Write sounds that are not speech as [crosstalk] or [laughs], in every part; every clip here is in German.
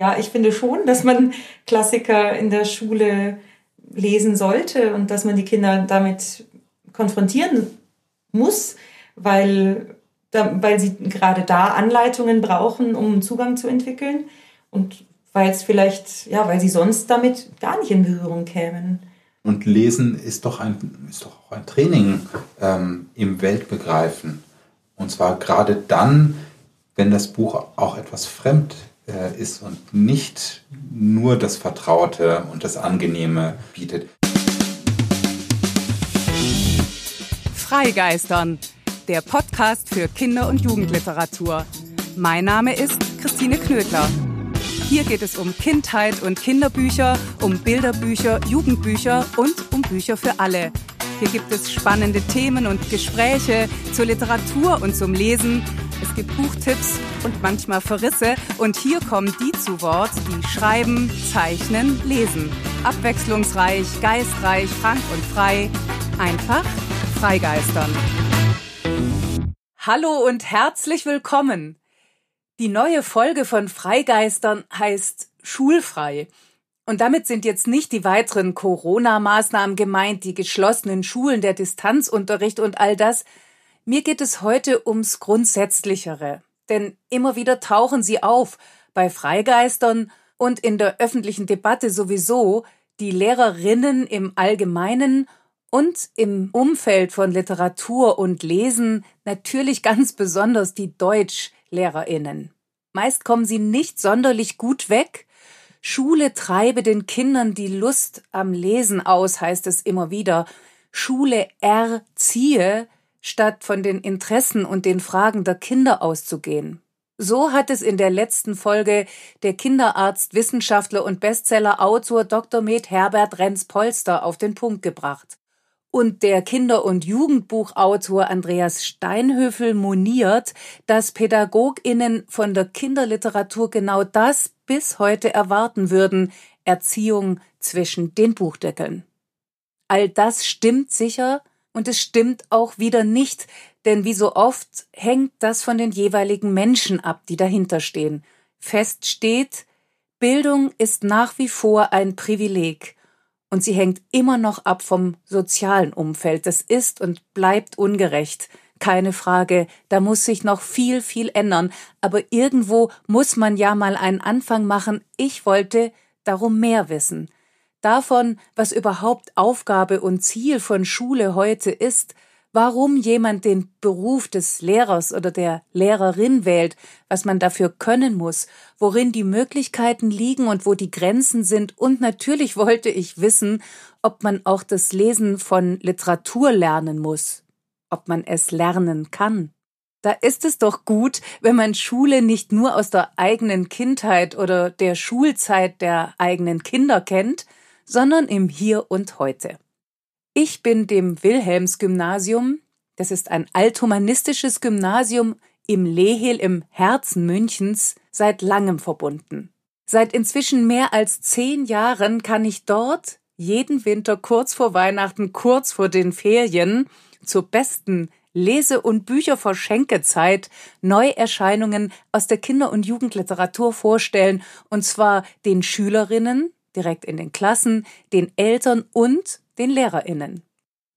Ja, ich finde schon, dass man Klassiker in der Schule lesen sollte und dass man die Kinder damit konfrontieren muss, weil, weil sie gerade da Anleitungen brauchen, um Zugang zu entwickeln und weil es vielleicht, ja, weil sie sonst damit gar nicht in Berührung kämen. Und Lesen ist doch, ein, ist doch auch ein Training ähm, im Weltbegreifen. Und zwar gerade dann, wenn das Buch auch etwas fremd ist und nicht nur das Vertraute und das Angenehme bietet. Freigeistern, der Podcast für Kinder- und Jugendliteratur. Mein Name ist Christine Knödler. Hier geht es um Kindheit und Kinderbücher, um Bilderbücher, Jugendbücher und um Bücher für alle. Hier gibt es spannende Themen und Gespräche zur Literatur und zum Lesen. Es gibt Buchtipps und manchmal Verrisse. Und hier kommen die zu Wort, die schreiben, zeichnen, lesen. Abwechslungsreich, geistreich, frank und frei. Einfach freigeistern. Hallo und herzlich willkommen. Die neue Folge von Freigeistern heißt Schulfrei. Und damit sind jetzt nicht die weiteren Corona-Maßnahmen gemeint, die geschlossenen Schulen, der Distanzunterricht und all das. Mir geht es heute ums Grundsätzlichere. Denn immer wieder tauchen sie auf, bei Freigeistern und in der öffentlichen Debatte sowieso, die Lehrerinnen im Allgemeinen und im Umfeld von Literatur und Lesen natürlich ganz besonders die Deutsch Lehrerinnen. Meist kommen sie nicht sonderlich gut weg. Schule treibe den Kindern die Lust am Lesen aus, heißt es immer wieder. Schule erziehe, statt von den Interessen und den Fragen der Kinder auszugehen. So hat es in der letzten Folge der Kinderarzt, Wissenschaftler und Bestsellerautor Dr. Med Herbert Renz-Polster auf den Punkt gebracht. Und der Kinder- und Jugendbuchautor Andreas Steinhöfel moniert, dass PädagogInnen von der Kinderliteratur genau das bis heute erwarten würden, Erziehung zwischen den Buchdeckeln. All das stimmt sicher und es stimmt auch wieder nicht, denn wie so oft hängt das von den jeweiligen Menschen ab, die dahinter stehen. Fest steht, Bildung ist nach wie vor ein Privileg und sie hängt immer noch ab vom sozialen Umfeld. Das ist und bleibt ungerecht. Keine Frage, da muss sich noch viel, viel ändern. Aber irgendwo muss man ja mal einen Anfang machen. Ich wollte darum mehr wissen. Davon, was überhaupt Aufgabe und Ziel von Schule heute ist, warum jemand den Beruf des Lehrers oder der Lehrerin wählt, was man dafür können muss, worin die Möglichkeiten liegen und wo die Grenzen sind, und natürlich wollte ich wissen, ob man auch das Lesen von Literatur lernen muss, ob man es lernen kann. Da ist es doch gut, wenn man Schule nicht nur aus der eigenen Kindheit oder der Schulzeit der eigenen Kinder kennt, sondern im Hier und heute. Ich bin dem Wilhelms-Gymnasium, das ist ein althumanistisches Gymnasium im Lehel im Herzen Münchens, seit langem verbunden. Seit inzwischen mehr als zehn Jahren kann ich dort jeden Winter kurz vor Weihnachten, kurz vor den Ferien, zur besten Lese- und Bücherverschenkezeit Neuerscheinungen aus der Kinder- und Jugendliteratur vorstellen, und zwar den Schülerinnen direkt in den Klassen, den Eltern und den Lehrerinnen.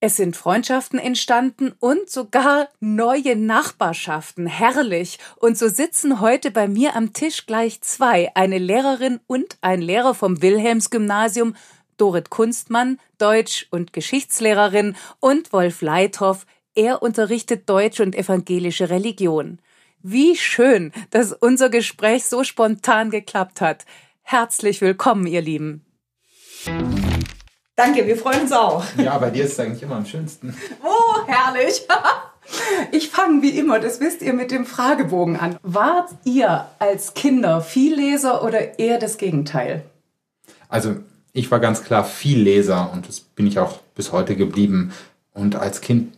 Es sind Freundschaften entstanden und sogar neue Nachbarschaften. Herrlich. Und so sitzen heute bei mir am Tisch gleich zwei, eine Lehrerin und ein Lehrer vom Wilhelmsgymnasium, Dorit Kunstmann, Deutsch- und Geschichtslehrerin und Wolf Leithoff, er unterrichtet Deutsch und evangelische Religion. Wie schön, dass unser Gespräch so spontan geklappt hat. Herzlich willkommen, ihr Lieben. Danke, wir freuen uns auch. Ja, bei dir ist es eigentlich immer am schönsten. [laughs] Oh, herrlich. [laughs] Ich fange wie immer, das wisst ihr, mit dem Fragebogen an. Wart ihr als Kinder Vielleser oder eher das Gegenteil? Also ich war ganz klar Vielleser und das bin ich auch bis heute geblieben. Und als Kind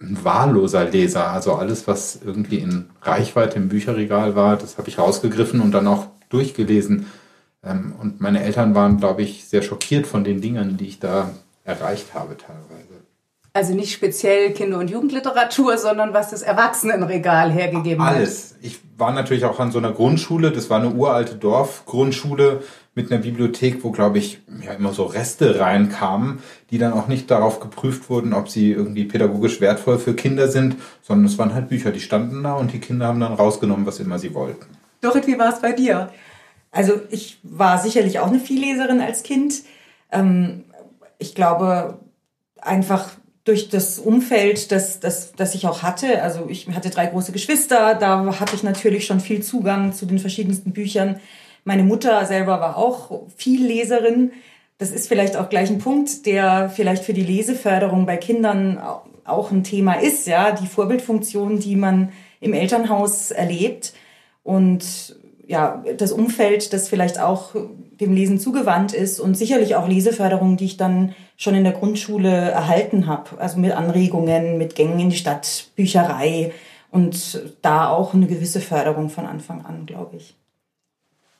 ein wahlloser Leser. Also alles, was irgendwie in Reichweite im Bücherregal war, das habe ich rausgegriffen und dann auch durchgelesen. Ähm, und meine Eltern waren, glaube ich, sehr schockiert von den Dingen, die ich da erreicht habe teilweise. Also nicht speziell Kinder- und Jugendliteratur, sondern was das Erwachsenenregal hergegeben Alles. hat. Alles. Ich war natürlich auch an so einer Grundschule. Das war eine uralte Dorfgrundschule mit einer Bibliothek, wo, glaube ich, ja immer so Reste reinkamen, die dann auch nicht darauf geprüft wurden, ob sie irgendwie pädagogisch wertvoll für Kinder sind, sondern es waren halt Bücher, die standen da und die Kinder haben dann rausgenommen, was immer sie wollten. Dorit, wie war es bei dir? Also ich war sicherlich auch eine Vielleserin als Kind. Ähm, ich glaube, einfach durch das Umfeld, das, das, das ich auch hatte. Also ich hatte drei große Geschwister, da hatte ich natürlich schon viel Zugang zu den verschiedensten Büchern. Meine Mutter selber war auch viel Leserin. Das ist vielleicht auch gleich ein Punkt, der vielleicht für die Leseförderung bei Kindern auch ein Thema ist, ja, die Vorbildfunktion, die man im Elternhaus erlebt und ja, das Umfeld, das vielleicht auch dem Lesen zugewandt ist und sicherlich auch Leseförderung, die ich dann schon in der Grundschule erhalten habe. Also mit Anregungen, mit Gängen in die Stadtbücherei und da auch eine gewisse Förderung von Anfang an, glaube ich.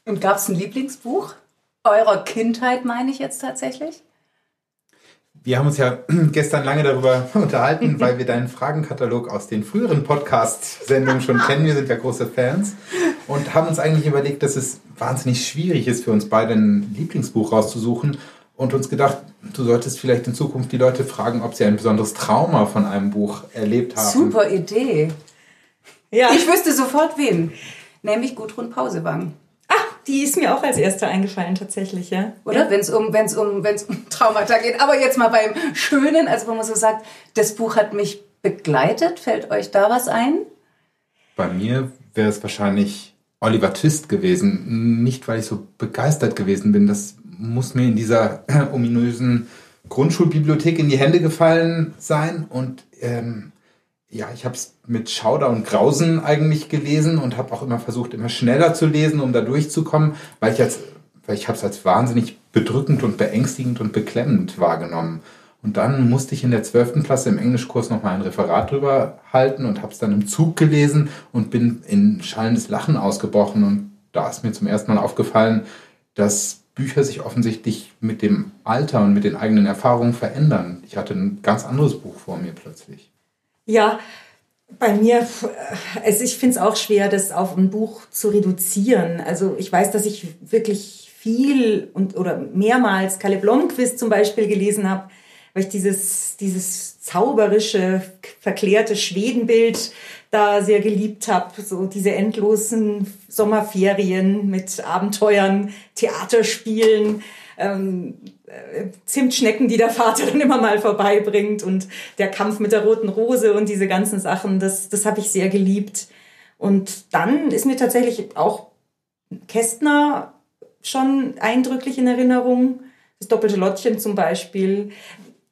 Und gab es ein Lieblingsbuch eurer Kindheit, meine ich jetzt tatsächlich? Wir haben uns ja [clears throat] gestern lange darüber [laughs] unterhalten, weil wir deinen Fragenkatalog aus den früheren Podcast-Sendungen schon kennen. Wir sind ja große Fans und haben uns eigentlich überlegt, dass es wahnsinnig schwierig ist für uns beide ein Lieblingsbuch rauszusuchen und uns gedacht, du solltest vielleicht in Zukunft die Leute fragen, ob sie ein besonderes Trauma von einem Buch erlebt haben. Super Idee. Ja. Ich wüsste sofort wen. Nämlich Gudrun Pausewang. Die ist mir auch als erste eingefallen tatsächlich, ja. Oder ja. wenn es um, wenn's um, wenn's um [laughs] Traumata geht. Aber jetzt mal beim Schönen, also wo man so sagt, das Buch hat mich begleitet. Fällt euch da was ein? Bei mir wäre es wahrscheinlich Oliver Twist gewesen. Nicht, weil ich so begeistert gewesen bin. Das muss mir in dieser [clears throat] ominösen Grundschulbibliothek in die Hände gefallen sein. Und ähm, ja, ich habe es mit Schauder und Grausen eigentlich gelesen und habe auch immer versucht, immer schneller zu lesen, um da durchzukommen, weil ich als, weil ich habe es als wahnsinnig bedrückend und beängstigend und beklemmend wahrgenommen. Und dann musste ich in der 12. Klasse im Englischkurs nochmal ein Referat drüber halten und habe es dann im Zug gelesen und bin in schallendes Lachen ausgebrochen. Und da ist mir zum ersten Mal aufgefallen, dass Bücher sich offensichtlich mit dem Alter und mit den eigenen Erfahrungen verändern. Ich hatte ein ganz anderes Buch vor mir plötzlich. Ja, bei mir, also ich finde es auch schwer, das auf ein Buch zu reduzieren. Also ich weiß, dass ich wirklich viel und oder mehrmals Kalle Blomqvist zum Beispiel gelesen habe weil ich dieses, dieses zauberische, verklärte Schwedenbild da sehr geliebt habe. So diese endlosen Sommerferien mit Abenteuern, Theaterspielen, ähm, äh, Zimtschnecken, die der Vater [laughs] dann immer mal vorbeibringt und der Kampf mit der roten Rose und diese ganzen Sachen, das, das habe ich sehr geliebt. Und dann ist mir tatsächlich auch Kästner schon eindrücklich in Erinnerung. Das doppelte Lottchen zum Beispiel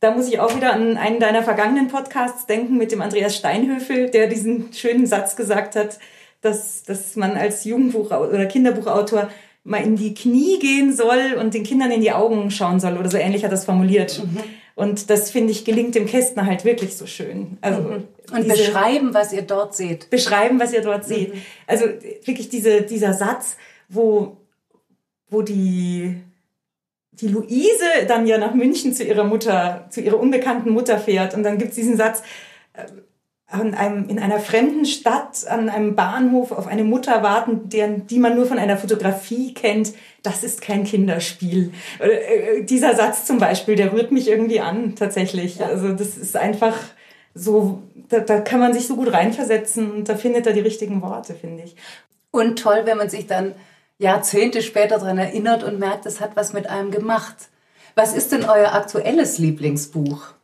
da muss ich auch wieder an einen deiner vergangenen Podcasts denken mit dem Andreas Steinhöfel, der diesen schönen Satz gesagt hat, dass, dass man als Jugendbuch- oder Kinderbuchautor mal in die Knie gehen soll und den Kindern in die Augen schauen soll oder so ähnlich hat es formuliert. Mhm. Und das finde ich gelingt dem Kästner halt wirklich so schön. Also mhm. Und beschreiben, was ihr dort seht. Beschreiben, was ihr dort mhm. seht. Also wirklich diese, dieser Satz, wo, wo die die Luise dann ja nach München zu ihrer Mutter, zu ihrer unbekannten Mutter fährt. Und dann gibt es diesen Satz, äh, an einem, in einer fremden Stadt, an einem Bahnhof auf eine Mutter warten, deren, die man nur von einer Fotografie kennt, das ist kein Kinderspiel. Äh, dieser Satz zum Beispiel, der rührt mich irgendwie an, tatsächlich. Ja. Also das ist einfach so, da, da kann man sich so gut reinversetzen und da findet er die richtigen Worte, finde ich. Und toll, wenn man sich dann Jahrzehnte später daran erinnert und merkt, es hat was mit einem gemacht. Was ist denn euer aktuelles Lieblingsbuch?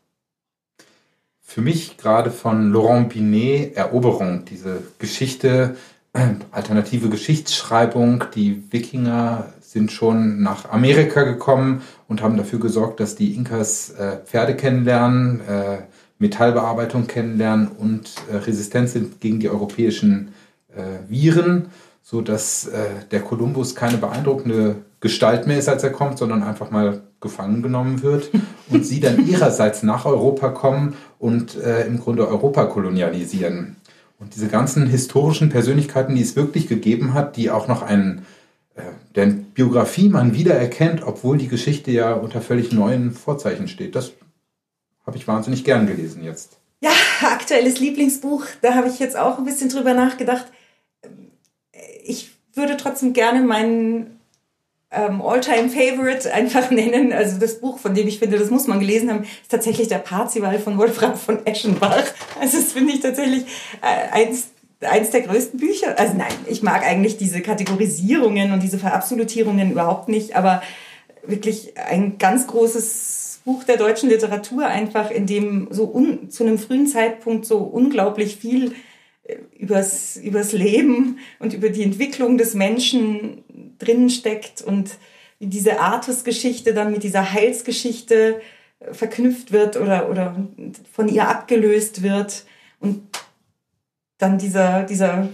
Für mich gerade von Laurent Binet Eroberung, diese Geschichte, [clears throat] alternative Geschichtsschreibung. Die Wikinger sind schon nach Amerika gekommen und haben dafür gesorgt, dass die Inkas äh, Pferde kennenlernen, äh, Metallbearbeitung kennenlernen und äh, resistent sind gegen die europäischen äh, Viren so dass äh, der Kolumbus keine beeindruckende Gestalt mehr ist, als er kommt, sondern einfach mal gefangen genommen wird und sie dann ihrerseits nach Europa kommen und äh, im Grunde Europa kolonialisieren. Und diese ganzen historischen Persönlichkeiten, die es wirklich gegeben hat, die auch noch einen, äh, deren Biografie man wiedererkennt, obwohl die Geschichte ja unter völlig neuen Vorzeichen steht, das habe ich wahnsinnig gern gelesen jetzt. Ja, aktuelles Lieblingsbuch, da habe ich jetzt auch ein bisschen drüber nachgedacht würde trotzdem gerne meinen ähm, All-Time-Favorite [laughs] einfach nennen. Also das Buch, von dem ich finde, das muss man gelesen haben, ist tatsächlich der Parzival von Wolfram von Eschenbach. Also das finde ich tatsächlich äh, eins eins der größten Bücher. Also nein, ich mag eigentlich diese Kategorisierungen und diese Verabsolutierungen überhaupt nicht, aber wirklich ein ganz großes Buch der deutschen Literatur einfach, in dem so un, zu einem frühen Zeitpunkt so unglaublich viel äh, übers, übers Leben und über die Entwicklung des Menschen drinnen steckt und wie diese Artus-Geschichte dann mit dieser Heilsgeschichte äh, verknüpft wird oder, oder von ihr abgelöst wird. Und dann dieser, dieser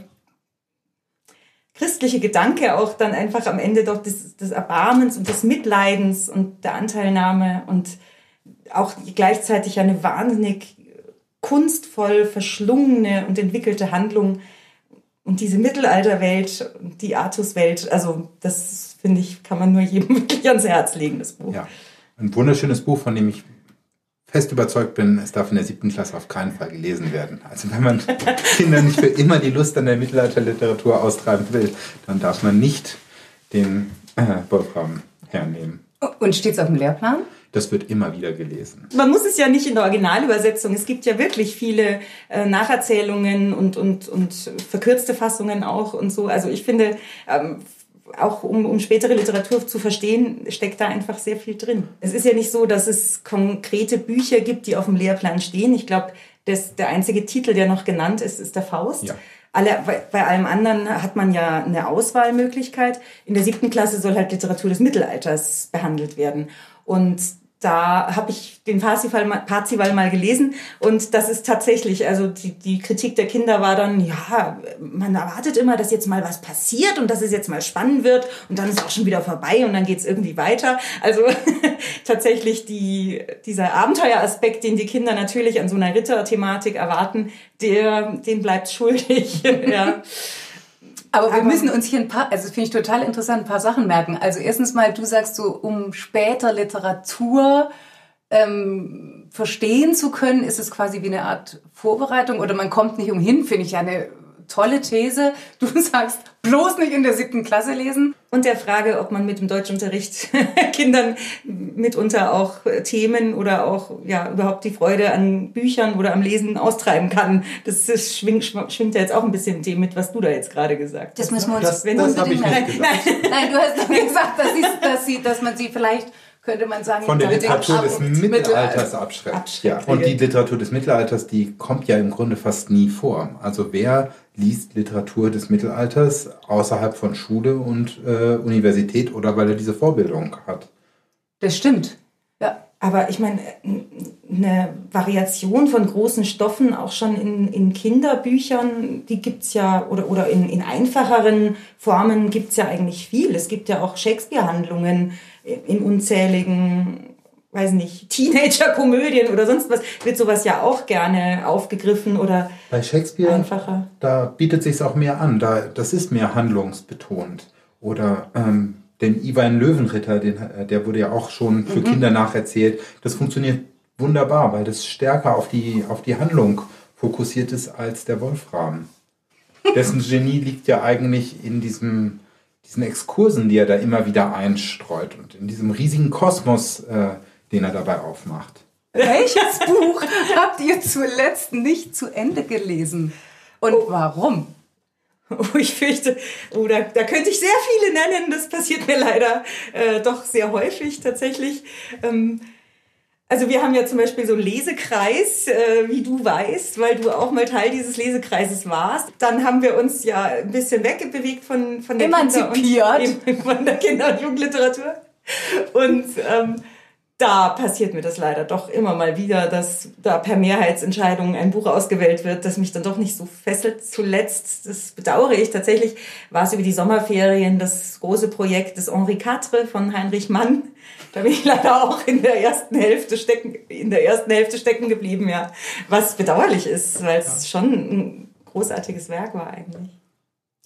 christliche Gedanke auch dann einfach am Ende doch des, des Erbarmens und des Mitleidens und der Anteilnahme und auch gleichzeitig eine wahnsinnig kunstvoll verschlungene und entwickelte Handlung und diese Mittelalterwelt, die Artuswelt, also das finde ich, kann man nur jedem [laughs] wirklich ans Herz legen, das Buch. Ja, ein wunderschönes Buch, von dem ich fest überzeugt bin, es darf in der siebten Klasse auf keinen Fall gelesen werden. Also wenn man [laughs] Kindern nicht für immer die Lust an der Mittelalterliteratur austreiben will, dann darf man nicht den äh, Wolfram hernehmen. Und steht es auf dem Lehrplan? Das wird immer wieder gelesen. Man muss es ja nicht in der Originalübersetzung. Es gibt ja wirklich viele äh, Nacherzählungen und, und, und verkürzte Fassungen auch und so. Also ich finde, ähm, auch um, um spätere Literatur zu verstehen, steckt da einfach sehr viel drin. Es ist ja nicht so, dass es konkrete Bücher gibt, die auf dem Lehrplan stehen. Ich glaube, der einzige Titel, der noch genannt ist, ist der Faust. Ja. Alle, bei, bei allem anderen hat man ja eine Auswahlmöglichkeit. In der siebten Klasse soll halt Literatur des Mittelalters behandelt werden. Und da habe ich den Parzival, Parzival mal gelesen und das ist tatsächlich, also die, die Kritik der Kinder war dann, ja, man erwartet immer, dass jetzt mal was passiert und dass es jetzt mal spannend wird und dann ist auch schon wieder vorbei und dann geht es irgendwie weiter. Also [laughs] tatsächlich die, dieser Abenteueraspekt, den die Kinder natürlich an so einer Ritterthematik erwarten, der, den bleibt schuldig. [laughs] ja. [laughs] Aber wir müssen uns hier ein paar, also finde ich total interessant, ein paar Sachen merken. Also erstens mal, du sagst so, um später Literatur ähm, verstehen zu können, ist es quasi wie eine Art Vorbereitung oder man kommt nicht umhin, finde ich ja eine tolle These. Du [laughs] sagst, bloß nicht in der siebten Klasse lesen. Und der Frage, ob man mit dem Deutschunterricht [laughs] Kindern mitunter auch Themen oder auch ja überhaupt die Freude an Büchern oder am Lesen austreiben kann. Das, das schwingt, schwingt ja jetzt auch ein bisschen dem mit, was du da jetzt gerade gesagt das hast. Das müssen wir uns das, das habe ich nicht nein, gesagt. Nein, [laughs] nein, du hast gesagt, dass, sie, dass, sie, dass man sie vielleicht könnte man sagen, von der Literatur des Mittelalters abschreckt. Ja. Und die Literatur des Mittelalters, die kommt ja im Grunde fast nie vor. Also wer liest Literatur des Mittelalters außerhalb von Schule und äh, Universität oder weil er diese Vorbildung hat? Das stimmt. Ja. Aber ich meine, eine Variation von großen Stoffen, auch schon in, in Kinderbüchern, die gibt es ja, oder, oder in, in einfacheren Formen gibt es ja eigentlich viel. Es gibt ja auch Shakespeare-Handlungen in unzähligen weiß nicht, Teenager-Komödien oder sonst was, wird sowas ja auch gerne aufgegriffen oder Bei Shakespeare, einfacher. Da bietet sich auch mehr an, da, das ist mehr handlungsbetont. Oder ähm, den Ivan Löwenritter, den, äh, der wurde ja auch schon für mhm. Kinder nacherzählt. Das funktioniert wunderbar, weil das stärker auf die, auf die Handlung fokussiert ist als der Wolfram. [laughs] Dessen Genie liegt ja eigentlich in diesem diesen Exkursen, die er da immer wieder einstreut und in diesem riesigen Kosmos, äh, den er dabei aufmacht. Welches [laughs] Buch habt ihr zuletzt nicht zu Ende gelesen? Und oh. warum? [laughs] Oh, ich fürchte, oh, da, da könnte ich sehr viele nennen. Das passiert mir leider äh, doch sehr häufig tatsächlich. Ähm, also wir haben ja zum Beispiel so einen Lesekreis, äh, wie du weißt, weil du auch mal Teil dieses Lesekreises warst. Dann haben wir uns ja ein bisschen wegbewegt von, von der Emanzipiert. [laughs] Kinder- und, von der Kinder- und Jugendliteratur. Und ähm, da passiert mir das leider doch immer mal wieder, dass da per Mehrheitsentscheidung ein Buch ausgewählt wird, das mich dann doch nicht so fesselt. Zuletzt, das bedauere ich tatsächlich, war es über die Sommerferien das große Projekt des Henri Quatre von Heinrich Mann. Da bin ich leider auch in der ersten Hälfte stecken, in der ersten Hälfte stecken geblieben, ja. Was bedauerlich ist, weil es ja. schon ein großartiges Werk war eigentlich.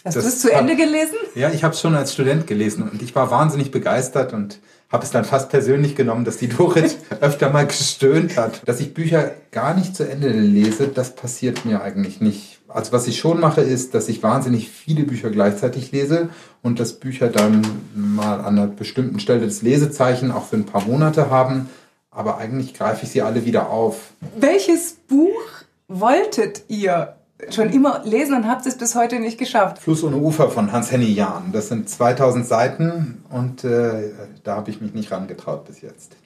Hast du es zu Ende gelesen? Ja, ich habe es schon als Student gelesen und ich war wahnsinnig begeistert und habe es dann fast persönlich genommen, dass die Dorit [laughs] öfter mal gestöhnt hat. Dass ich Bücher gar nicht zu Ende lese, das passiert mir eigentlich nicht also was ich schon mache, ist, dass ich wahnsinnig viele Bücher gleichzeitig lese und dass Bücher dann mal an einer bestimmten Stelle das Lesezeichen auch für ein paar Monate haben. Aber eigentlich greife ich sie alle wieder auf. Welches Buch wolltet ihr schon immer lesen und habt es bis heute nicht geschafft? Fluss ohne Ufer von Hans-Henny Jahn. Das sind 2000 Seiten und äh, da habe ich mich nicht rangetraut bis jetzt.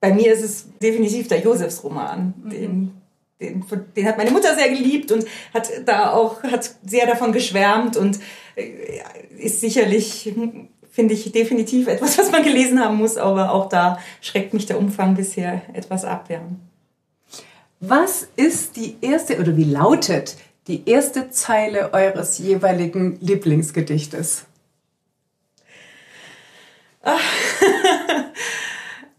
Bei mir ist es definitiv der Josefsroman, mhm. den den, den, hat meine Mutter sehr geliebt und hat da auch hat sehr davon geschwärmt und äh, ist sicherlich finde ich definitiv etwas, was man gelesen haben muss, aber auch da schreckt mich der Umfang bisher etwas ab. Ja. Was ist die erste oder wie lautet die erste Zeile eures jeweiligen Lieblingsgedichtes? [laughs]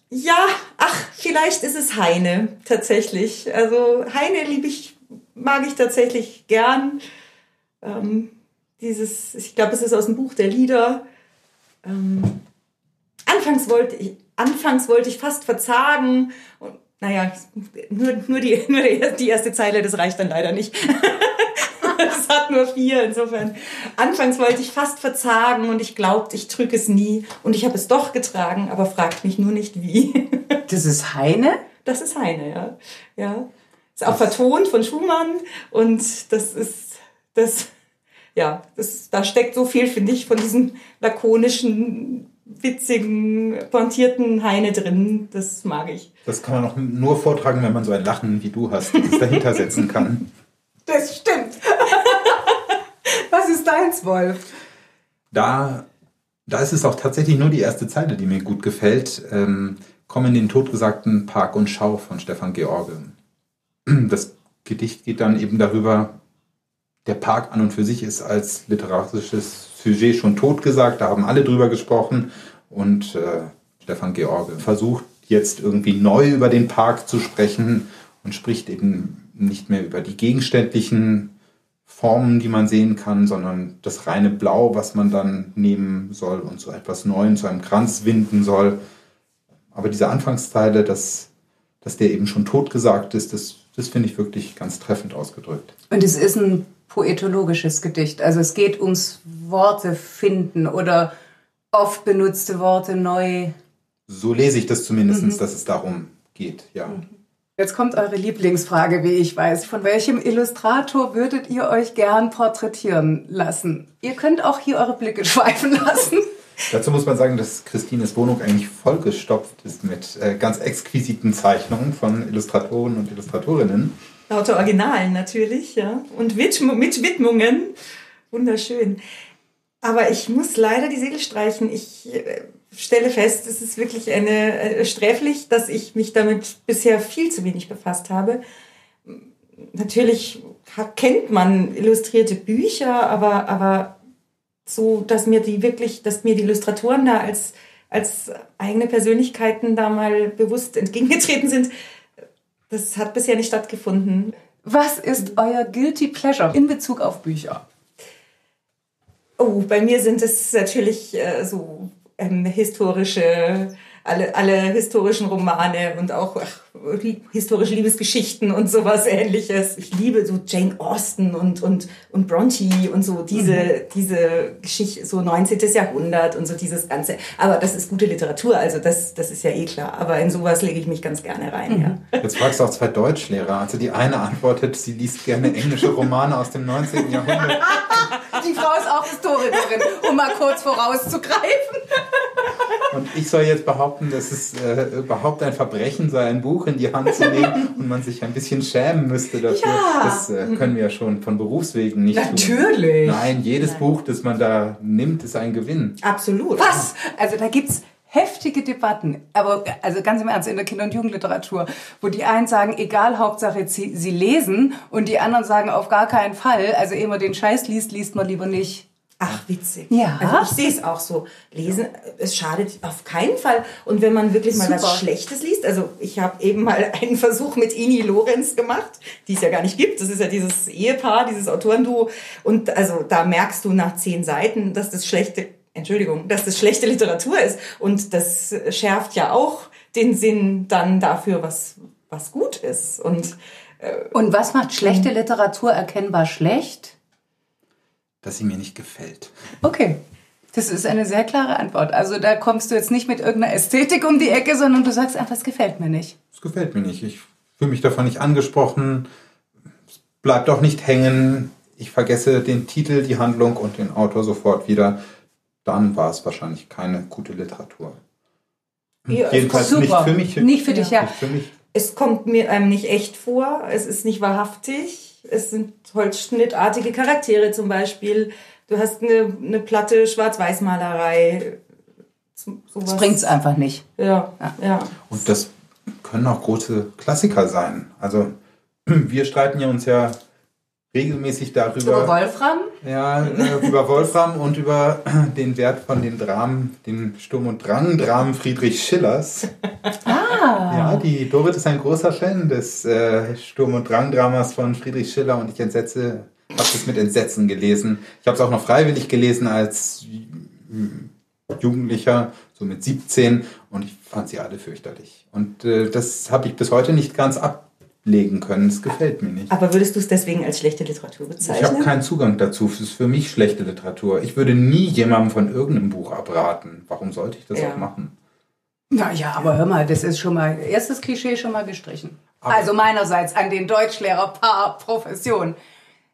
ja, ach, vielleicht ist es Heine tatsächlich. Also Heine liebe ich, mag ich tatsächlich gern. Ähm, dieses, ich glaube, es ist aus dem Buch der Lieder. Ähm, anfangs wollte ich, anfangs wollte ich fast verzagen und naja, nur, nur, die, [laughs] nur die erste Zeile, das reicht dann leider nicht. [laughs] Es hat nur vier, insofern. Anfangs wollte ich fast verzagen und ich glaubte, ich drücke es nie. Und ich habe es doch getragen, aber fragt mich nur nicht wie. [laughs] Das ist Heine? Das ist Heine, ja. ja. Ist auch vertont von Schumann und das ist, das, ja, das, da steckt so viel, finde ich, von diesem lakonischen witzigen, pointierten Heine drin. Das mag ich. Das kann man auch nur vortragen, wenn man so ein Lachen wie du hast, das dahinter setzen kann. [laughs] Das stimmt. [laughs] Was ist deins, Wolf? Da, da ist es auch tatsächlich nur die erste Zeile, die mir gut gefällt. Ähm, Komm in den totgesagten Park und Schau von Stefan George. [clears throat] Das Gedicht geht dann eben darüber, der Park an und für sich ist als literarisches Sujet schon totgesagt, da haben alle drüber gesprochen und äh, Stefan George versucht jetzt irgendwie neu über den Park zu sprechen und spricht eben nicht mehr über die gegenständlichen Formen, die man sehen kann, sondern das reine Blau, was man dann nehmen soll und so etwas Neuem zu einem Kranz winden soll. Aber diese Anfangsteile, dass, dass der eben schon totgesagt ist, das, das finde ich wirklich ganz treffend ausgedrückt. Und es ist ein poetologisches Gedicht. Also es geht ums Worte finden oder oft benutzte Worte neu. So lese ich das zumindest, mhm. dass es darum geht, ja. Mhm. Jetzt kommt eure Lieblingsfrage, wie ich weiß. Von welchem Illustrator würdet ihr euch gern porträtieren lassen? Ihr könnt auch hier eure Blicke [laughs] schweifen lassen. Dazu muss man sagen, dass Christines Wohnung eigentlich vollgestopft ist mit äh, ganz exquisiten Zeichnungen von Illustratoren und Illustratorinnen. Lauter Originalen natürlich, ja. Und Widm mit Widmungen. Wunderschön. Aber ich muss leider die Segel streichen. Ich äh, stelle fest, es ist wirklich eine, äh, sträflich, dass ich mich damit bisher viel zu wenig befasst habe. Natürlich kennt man illustrierte Bücher, aber, aber so, dass mir die wirklich, dass mir die Illustratoren da als, als eigene Persönlichkeiten da mal bewusst entgegengetreten sind, das hat bisher nicht stattgefunden. Was ist euer Guilty Pleasure in Bezug auf Bücher? Oh, bei mir sind es natürlich äh, so ähm, historische alle, alle historischen Romane und auch ach, historische Liebesgeschichten und sowas ähnliches. Ich liebe so Jane Austen und, und, und Bronte und so diese, mhm. diese Geschichte, so 19. Jahrhundert und so dieses Ganze. Aber das ist gute Literatur, also das, das ist ja eh klar. Aber in sowas lege ich mich ganz gerne rein, mhm. ja. Jetzt fragst du auch zwei Deutschlehrer. Also die eine antwortet, sie liest gerne englische Romane aus dem 19. Jahrhundert. Die Frau ist auch Historikerin, um mal kurz vorauszugreifen. Und ich soll jetzt behaupten, dass es äh, überhaupt ein Verbrechen sei, ein Buch in die Hand zu nehmen [laughs] und man sich ein bisschen schämen müsste dafür. Ja. Das äh, können wir ja schon von Berufswegen nicht Natürlich. Tun. Nein, jedes Nein. Buch, das man da nimmt, ist ein Gewinn. Absolut. Was? Also da gibt es heftige Debatten, aber also ganz im Ernst in der Kinder- und Jugendliteratur, wo die einen sagen, egal, Hauptsache sie, sie lesen und die anderen sagen, auf gar keinen Fall, also ehe man den Scheiß liest, liest man lieber nicht. Ach, witzig. Ja. Also ich sehe es auch so. Lesen, es schadet auf keinen Fall. Und wenn man wirklich mal Super. was Schlechtes liest, also ich habe eben mal [laughs] einen Versuch mit Ini Lorenz gemacht, die es ja gar nicht gibt. Das ist ja dieses Ehepaar, dieses Autorenduo. Und also da merkst du nach zehn Seiten, dass das schlechte, Entschuldigung, dass das schlechte Literatur ist. Und das schärft ja auch den Sinn dann dafür, was, was gut ist. Und Und was macht schlechte Literatur erkennbar schlecht? Dass sie mir nicht gefällt. Okay. Das ist eine sehr klare Antwort. Also da kommst du jetzt nicht mit irgendeiner Ästhetik um die Ecke, sondern du sagst einfach, es gefällt mir nicht. Es gefällt mir nicht. Ich fühle mich davon nicht angesprochen. Es bleibt auch nicht hängen. Ich vergesse den Titel, die Handlung und den Autor sofort wieder. Dann war es wahrscheinlich keine gute Literatur. Ja, Jedenfalls super. nicht für mich. Nicht für dich, ja. Nicht für mich. Es kommt mir einem nicht echt vor, es ist nicht wahrhaftig, es sind holzschnittartige Charaktere zum Beispiel. Du hast eine, eine platte Schwarz-Weiß-Malerei. Das bringt's einfach nicht. Ja, ja. Und das können auch große Klassiker sein. Also [clears throat] wir streiten ja uns ja regelmäßig Über darüber, Wolfram? ja, äh, über Wolfram und über [clears throat] den Wert von den Dramen, den Sturm- und Drang-Dramen Friedrich Schillers. Ah. Ja, die Dorit ist ein großer Fan des äh, Sturm- und Drang-Dramas von Friedrich Schiller und ich entsetze, habe das mit Entsetzen gelesen. Ich habe es auch noch freiwillig gelesen als äh, Jugendlicher, so mit 17 und ich fand sie alle fürchterlich. Und äh, das habe ich bis heute nicht ganz ablegen können. Es gefällt mir nicht. Aber würdest du es deswegen als schlechte Literatur Ich habe bezeichnen? keinen Zugang dazu. Es ist für mich schlechte Literatur. Ich würde nie jemandem von irgendeinem Buch abraten. Warum sollte ich das Ja. auch machen? Naja, aber hör mal, das ist schon mal, erstes Klischee schon mal gestrichen. Aber- also meinerseits an den Deutschlehrer par Profession.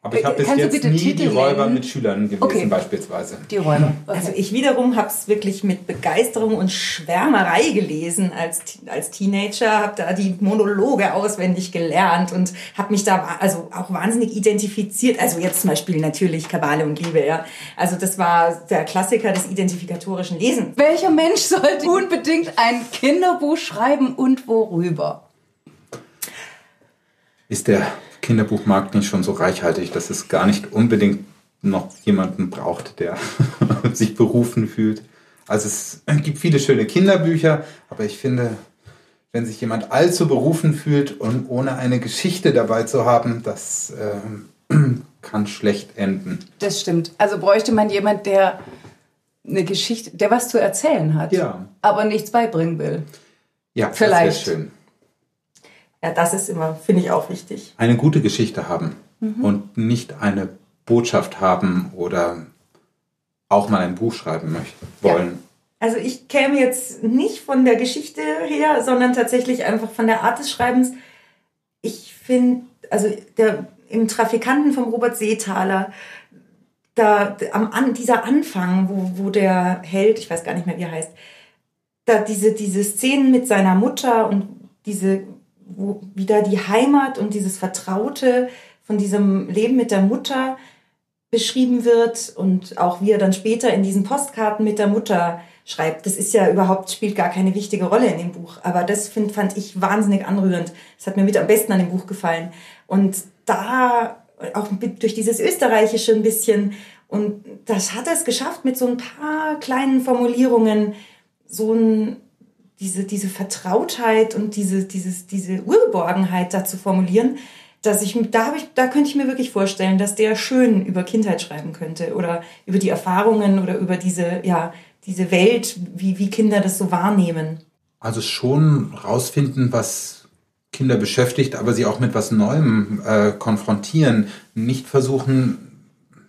Aber ich habe bis Kannst du jetzt nie Titel die Räuber nennen? mit Schülern gelesen, Okay. beispielsweise. Die Räuber. [laughs] Okay. Also ich wiederum habe es wirklich mit Begeisterung und Schwärmerei gelesen als, als Teenager, habe da die Monologe auswendig gelernt und habe mich da also auch wahnsinnig identifiziert. Also jetzt zum Beispiel natürlich Kabale und Liebe, ja. Also das war der Klassiker des identifikatorischen Lesens. Welcher Mensch sollte unbedingt ein Kinderbuch schreiben und worüber? Ist der Kinderbuchmarkt nicht schon so reichhaltig, dass es gar nicht unbedingt noch jemanden braucht, der [laughs] sich berufen fühlt? Also es gibt viele schöne Kinderbücher, aber ich finde, wenn sich jemand allzu berufen fühlt und ohne eine Geschichte dabei zu haben, das ähm, [clears throat] kann schlecht enden. Das stimmt. Also bräuchte man jemand, der eine Geschichte, der was zu erzählen hat, Ja. aber nichts beibringen will. Ja, Vielleicht. das wäre schön. Ja, das ist immer, finde ich auch wichtig. Eine gute Geschichte haben und nicht eine Botschaft haben oder auch mal ein Buch schreiben möchten, wollen. Also ich käme jetzt nicht von der Geschichte her, sondern tatsächlich einfach von der Art des Schreibens. Ich finde, also der, im Trafikanten vom Robert Seethaler, da am an, dieser Anfang, wo, wo der Held, ich weiß gar nicht mehr, wie er heißt, da diese, diese Szenen mit seiner Mutter und diese, wo wieder die Heimat und dieses Vertraute von diesem Leben mit der Mutter beschrieben wird und auch wie er dann später in diesen Postkarten mit der Mutter schreibt. Das ist ja überhaupt, spielt gar keine wichtige Rolle in dem Buch. Aber das find, fand ich wahnsinnig anrührend. Das hat mir mit am besten an dem Buch gefallen. Und da, auch durch dieses Österreichische ein bisschen, und das hat er es geschafft, mit so ein paar kleinen Formulierungen so ein, diese, diese Vertrautheit und diese, dieses, diese Urgeborgenheit da zu formulieren, dass ich, da ich, da könnte ich mir wirklich vorstellen, dass der schön über Kindheit schreiben könnte oder über die Erfahrungen oder über diese, ja, diese Welt, wie, wie Kinder das so wahrnehmen. Also schon rausfinden, was Kinder beschäftigt, aber sie auch mit was Neuem äh, konfrontieren. Nicht versuchen,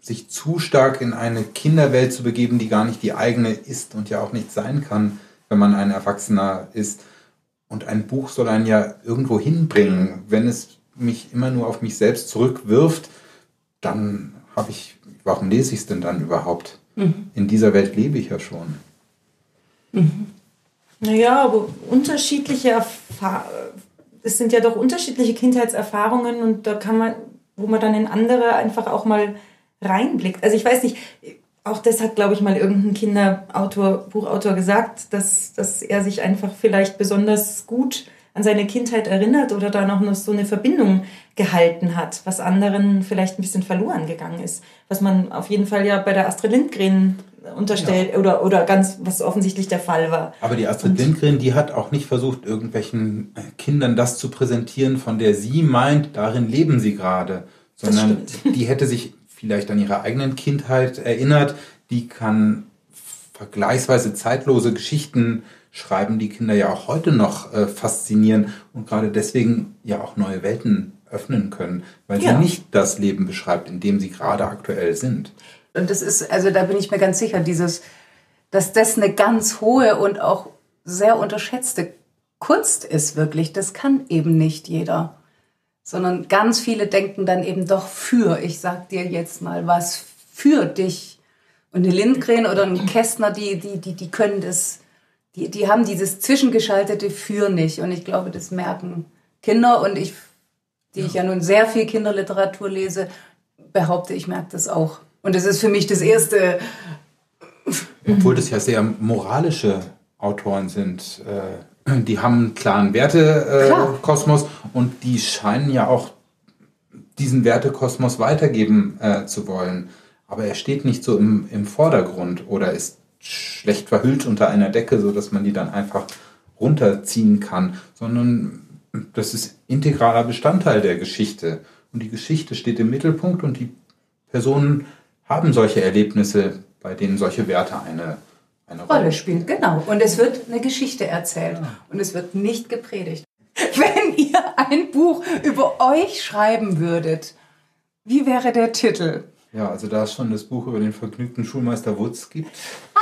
sich zu stark in eine Kinderwelt zu begeben, die gar nicht die eigene ist und ja auch nicht sein kann, wenn man ein Erwachsener ist. Und ein Buch soll einen ja irgendwo hinbringen. Wenn es mich immer nur auf mich selbst zurückwirft, dann habe ich, warum lese ich es denn dann überhaupt? In dieser Welt lebe ich ja schon. Naja, aber unterschiedliche Erfahrungen, es sind ja doch unterschiedliche Kindheitserfahrungen und da kann man, wo man dann in andere einfach auch mal reinblickt. Also ich weiß nicht, auch das hat, glaube ich, mal irgendein Kinderautor, Buchautor gesagt, dass, dass er sich einfach vielleicht besonders gut an seine Kindheit erinnert oder da noch so eine Verbindung gehalten hat, was anderen vielleicht ein bisschen verloren gegangen ist. Was man auf jeden Fall ja bei der Astrid Lindgren unterstellt oder, oder ganz, was offensichtlich der Fall war. Aber die Astrid Lindgren, die hat auch nicht versucht, irgendwelchen äh, Kindern das zu präsentieren, von der sie meint, darin leben sie gerade, sondern die hätte sich vielleicht an ihre eigenen Kindheit erinnert, die kann vergleichsweise zeitlose Geschichten schreiben, die Kinder ja auch heute noch äh, faszinieren und gerade deswegen ja auch neue Welten öffnen können, weil Ja. sie nicht das Leben beschreibt, in dem sie gerade aktuell sind. Und das ist, also da bin ich mir ganz sicher, dieses, dass das eine ganz hohe und auch sehr unterschätzte Kunst ist, wirklich. Das kann eben nicht jeder. Sondern ganz viele denken dann eben doch für. Ich sag dir jetzt mal was für dich. Und eine Lindgren oder ein Kästner, die, die, die, die können das, die, die haben dieses zwischengeschaltete für nicht. Und ich glaube, das merken Kinder und ich, die ich ja nun sehr viel Kinderliteratur lese, behaupte, ich merke das auch. Und das ist für mich das erste. Obwohl das ja sehr moralische Autoren sind. Äh, die haben einen klaren Wertekosmos und die scheinen ja auch diesen Wertekosmos weitergeben äh, zu wollen. Aber er steht nicht so im, im Vordergrund oder ist schlecht verhüllt unter einer Decke, sodass man die dann einfach runterziehen kann, sondern das ist integraler Bestandteil der Geschichte. Und die Geschichte steht im Mittelpunkt und die Personen haben solche Erlebnisse, bei denen solche Werte eine, eine Rolle spielt, genau. Und es wird eine Geschichte erzählt und es wird nicht gepredigt. [laughs] Wenn ihr ein Buch über euch schreiben würdet, wie wäre der Titel? Ja, also da es schon das Buch über den vergnügten Schulmeister Wutz gibt,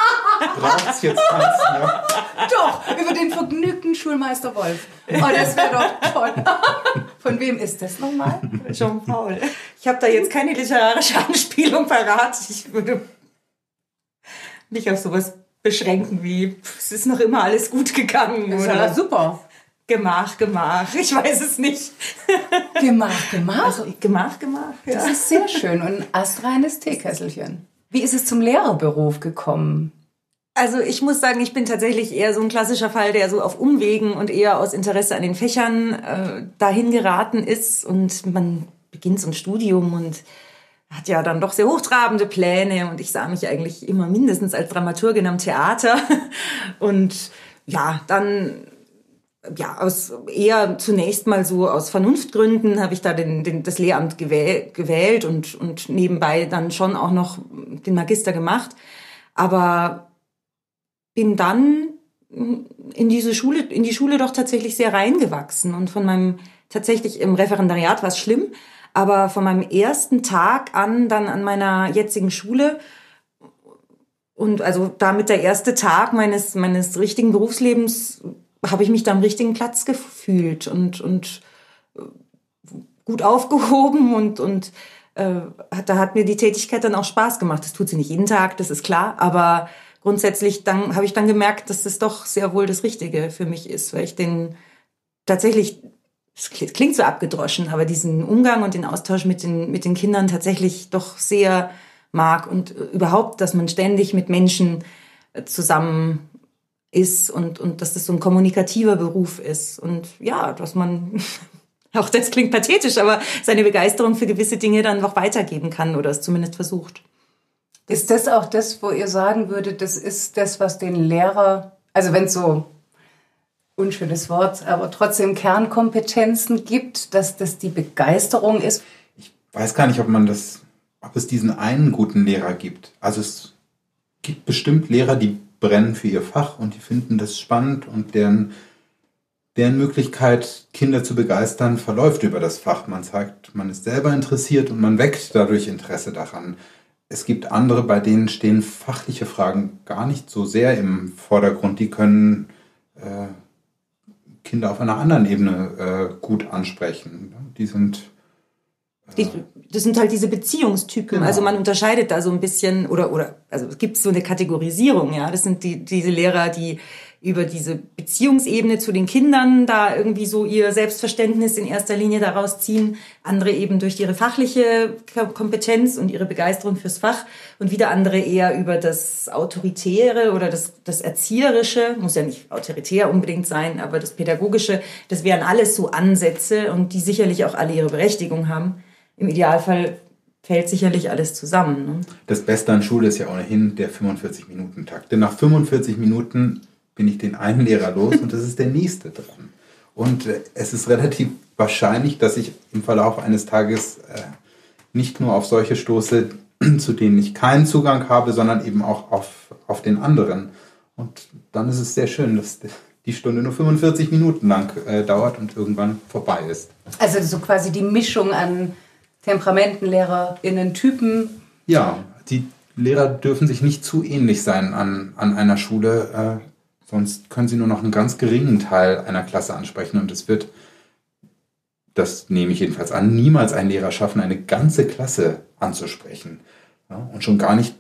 [laughs] braucht es jetzt keins mehr. Doch, über den vergnügten Schulmeister Wolf. Oh, das wäre doch toll. [laughs] Von wem ist das nochmal? Jean-Paul. Ich habe da jetzt keine literarische Anspielung parat. Ich würde mich auf sowas beschränken wie, es ist noch immer alles gut gegangen, Das oder? super. Gemach, Gemach. Ich weiß es nicht. Gemach, gemach. Also, Gemach, Gemach. Ja. Das ist sehr schön. Und ein astreines Teekesselchen. Wie ist es zum Lehrerberuf gekommen? Also ich muss sagen, ich bin tatsächlich eher so ein klassischer Fall, der so auf Umwegen und eher aus Interesse an den Fächern äh, dahin geraten ist. Und man beginnt so ein Studium und hat ja dann doch sehr hochtrabende Pläne. Und ich sah mich eigentlich immer mindestens als Dramaturgin am Theater. [laughs] Und ja, dann ja, aus eher zunächst mal so aus Vernunftgründen habe ich da den, den, das Lehramt gewäh gewählt und, und nebenbei dann schon auch noch den Magister gemacht. Aber bin dann in diese Schule, in die Schule doch tatsächlich sehr reingewachsen und von meinem, tatsächlich im Referendariat war es schlimm, aber von meinem ersten Tag an dann an meiner jetzigen Schule und also damit der erste Tag meines, meines richtigen Berufslebens habe ich mich da am richtigen Platz gefühlt und, und äh, gut aufgehoben und, und äh, da hat mir die Tätigkeit dann auch Spaß gemacht. Das tut sie nicht jeden Tag, das ist klar, aber grundsätzlich dann habe ich dann gemerkt, dass das doch sehr wohl das Richtige für mich ist, weil ich den tatsächlich, es klingt so abgedroschen, aber diesen Umgang und den Austausch mit den, mit den Kindern tatsächlich doch sehr mag und überhaupt, dass man ständig mit Menschen zusammen ist und, und dass das so ein kommunikativer Beruf ist und ja, dass man [laughs] auch das klingt pathetisch, aber seine Begeisterung für gewisse Dinge dann noch weitergeben kann oder es zumindest versucht. Ist das auch das, wo ihr sagen würdet, das ist das, was den Lehrer, also wenn es so unschönes Wort, aber trotzdem Kernkompetenzen gibt, dass das die Begeisterung ist? Ich weiß gar nicht, ob man das, ob es diesen einen guten Lehrer gibt. Also es gibt bestimmt Lehrer, die brennen für ihr Fach und die finden das spannend und deren, deren Möglichkeit, Kinder zu begeistern, verläuft über das Fach. Man zeigt, man ist selber interessiert und man weckt dadurch Interesse daran. Es gibt andere, bei denen stehen fachliche Fragen gar nicht so sehr im Vordergrund. Die können äh, Kinder auf einer anderen Ebene äh, gut ansprechen. Die sind die, das sind halt diese Beziehungstypen. Genau. Also man unterscheidet da so ein bisschen oder oder also es gibt so eine Kategorisierung, ja. Das sind die diese Lehrer, die über diese Beziehungsebene zu den Kindern da irgendwie so ihr Selbstverständnis in erster Linie daraus ziehen, andere eben durch ihre fachliche Kompetenz und ihre Begeisterung fürs Fach und wieder andere eher über das Autoritäre oder das, das Erzieherische, muss ja nicht autoritär unbedingt sein, aber das Pädagogische, das wären alles so Ansätze und die sicherlich auch alle ihre Berechtigung haben. Im Idealfall fällt sicherlich alles zusammen. Ne? Das Beste an Schule ist ja ohnehin der 45-Minuten-Takt. Denn nach 45 Minuten bin ich den einen Lehrer los und das ist der nächste dran. Und äh, es ist relativ wahrscheinlich, dass ich im Verlauf eines Tages äh, nicht nur auf solche stoße, [clears throat] zu denen ich keinen Zugang habe, sondern eben auch auf, auf den anderen. Und dann ist es sehr schön, dass die Stunde nur 45 Minuten lang äh, dauert und irgendwann vorbei ist. Also so quasi die Mischung an Temperamenten, LehrerInnen, Typen. Ja, die Lehrer dürfen sich nicht zu ähnlich sein an, an einer Schule, sonst können sie nur noch einen ganz geringen Teil einer Klasse ansprechen und es wird, das nehme ich jedenfalls an, niemals ein Lehrer schaffen, eine ganze Klasse anzusprechen ja, und schon gar nicht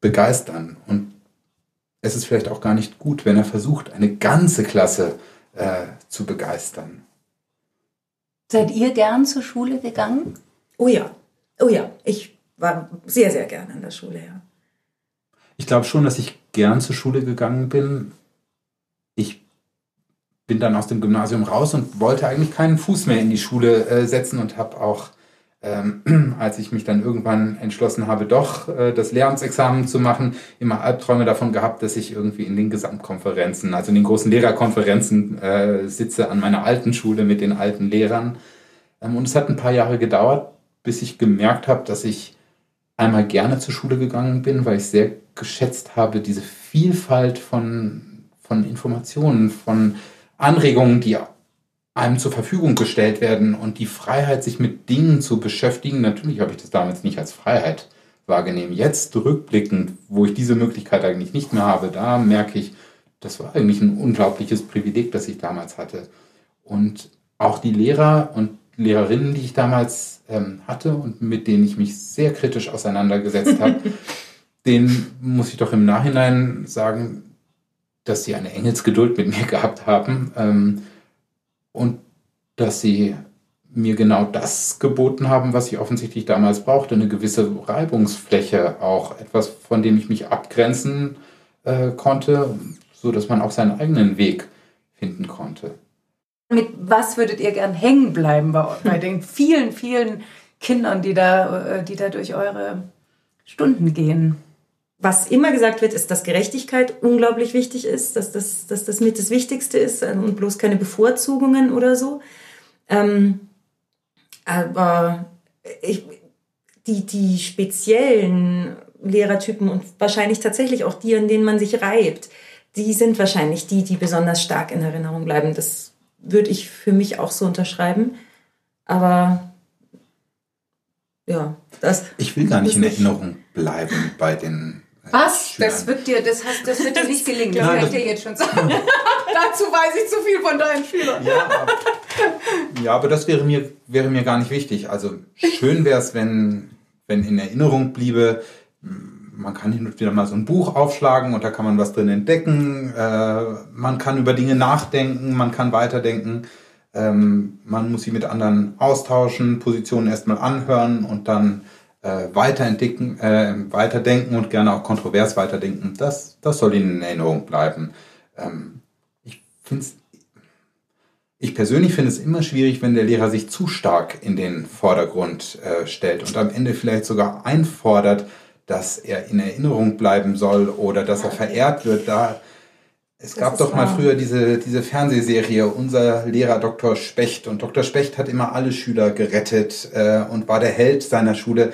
begeistern. Und es ist vielleicht auch gar nicht gut, wenn er versucht, eine ganze Klasse äh, zu begeistern. Seid ihr gern zur Schule gegangen? Oh ja, oh ja, ich war sehr, sehr gern an der Schule, ja. Ich glaube schon, dass ich gern zur Schule gegangen bin. Ich bin dann aus dem Gymnasium raus und wollte eigentlich keinen Fuß mehr in die Schule äh, setzen und habe auch, ähm, [clears throat] als ich mich dann irgendwann entschlossen habe, doch äh, das Lehramtsexamen zu machen, immer Albträume davon gehabt, dass ich irgendwie in den Gesamtkonferenzen, also in den großen Lehrerkonferenzen äh, sitze an meiner alten Schule mit den alten Lehrern. Ähm, und es hat ein paar Jahre gedauert, bis ich gemerkt habe, dass ich einmal gerne zur Schule gegangen bin, weil ich sehr geschätzt habe, diese Vielfalt von, von Informationen, von Anregungen, die einem zur Verfügung gestellt werden und die Freiheit, sich mit Dingen zu beschäftigen. Natürlich habe ich das damals nicht als Freiheit wahrgenommen. Jetzt rückblickend, wo ich diese Möglichkeit eigentlich nicht mehr habe, da merke ich, das war eigentlich ein unglaubliches Privileg, das ich damals hatte. Und auch die Lehrer und Lehrerinnen, die ich damals ähm, hatte und mit denen ich mich sehr kritisch auseinandergesetzt habe, [laughs] denen muss ich doch im Nachhinein sagen, dass sie eine Engelsgeduld mit mir [laughs] gehabt haben ähm, und dass sie mir genau das geboten haben, was ich offensichtlich damals brauchte, eine gewisse Reibungsfläche, auch etwas, von dem ich mich abgrenzen äh, konnte, so dass man auch seinen eigenen Weg finden konnte. Mit was würdet ihr gern hängen bleiben bei, [laughs] bei den vielen, vielen Kindern, die da, äh, die da durch eure Stunden gehen? Was immer gesagt wird, ist, dass Gerechtigkeit unglaublich wichtig ist, dass das, dass das mit das Wichtigste ist äh, und bloß keine Bevorzugungen oder so. Ähm, aber ich, die, die speziellen Lehrertypen und wahrscheinlich tatsächlich auch die, an denen man sich reibt, die sind wahrscheinlich die, die besonders stark in Erinnerung bleiben. Das würde ich für mich auch so unterschreiben. Aber ja, das. Ich will gar nicht in Erinnerung bleiben bei den. Was? Das wird dir, das, hast, das wird dir nicht gelingen. Das kann ich dir jetzt schon sagen. [laughs] Dazu weiß ich zu viel von deinen Schülern. Ja, aber, ja, aber das wäre mir, wäre mir gar nicht wichtig. Also schön wäre es, wenn, wenn in Erinnerung bliebe, man kann hin und wieder mal so ein Buch aufschlagen und da kann man was drin entdecken. Äh, man kann über Dinge nachdenken, man kann weiterdenken. Ähm, man muss sie mit anderen austauschen, Positionen erstmal anhören und dann äh, weiterentdecken, äh, weiterdenken und gerne auch kontrovers weiterdenken. Das, das soll Ihnen in Erinnerung bleiben. Ähm, ich finde ich persönlich finde es immer schwierig, wenn der Lehrer sich zu stark in den Vordergrund äh, stellt und am Ende vielleicht sogar einfordert, dass er in Erinnerung bleiben soll oder dass er verehrt wird. Da, es das gab doch mal früher diese, diese Fernsehserie, unser Lehrer Dr. Specht. Und Dr. Specht hat immer alle Schüler gerettet äh, und war der Held seiner Schule.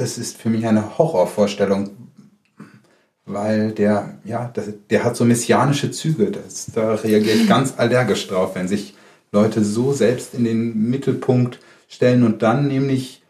Das ist für mich eine Horrorvorstellung, weil der, ja, das, der hat so messianische Züge. Das, da reagiere ich ganz allergisch drauf, wenn sich Leute so selbst in den Mittelpunkt stellen und dann nämlich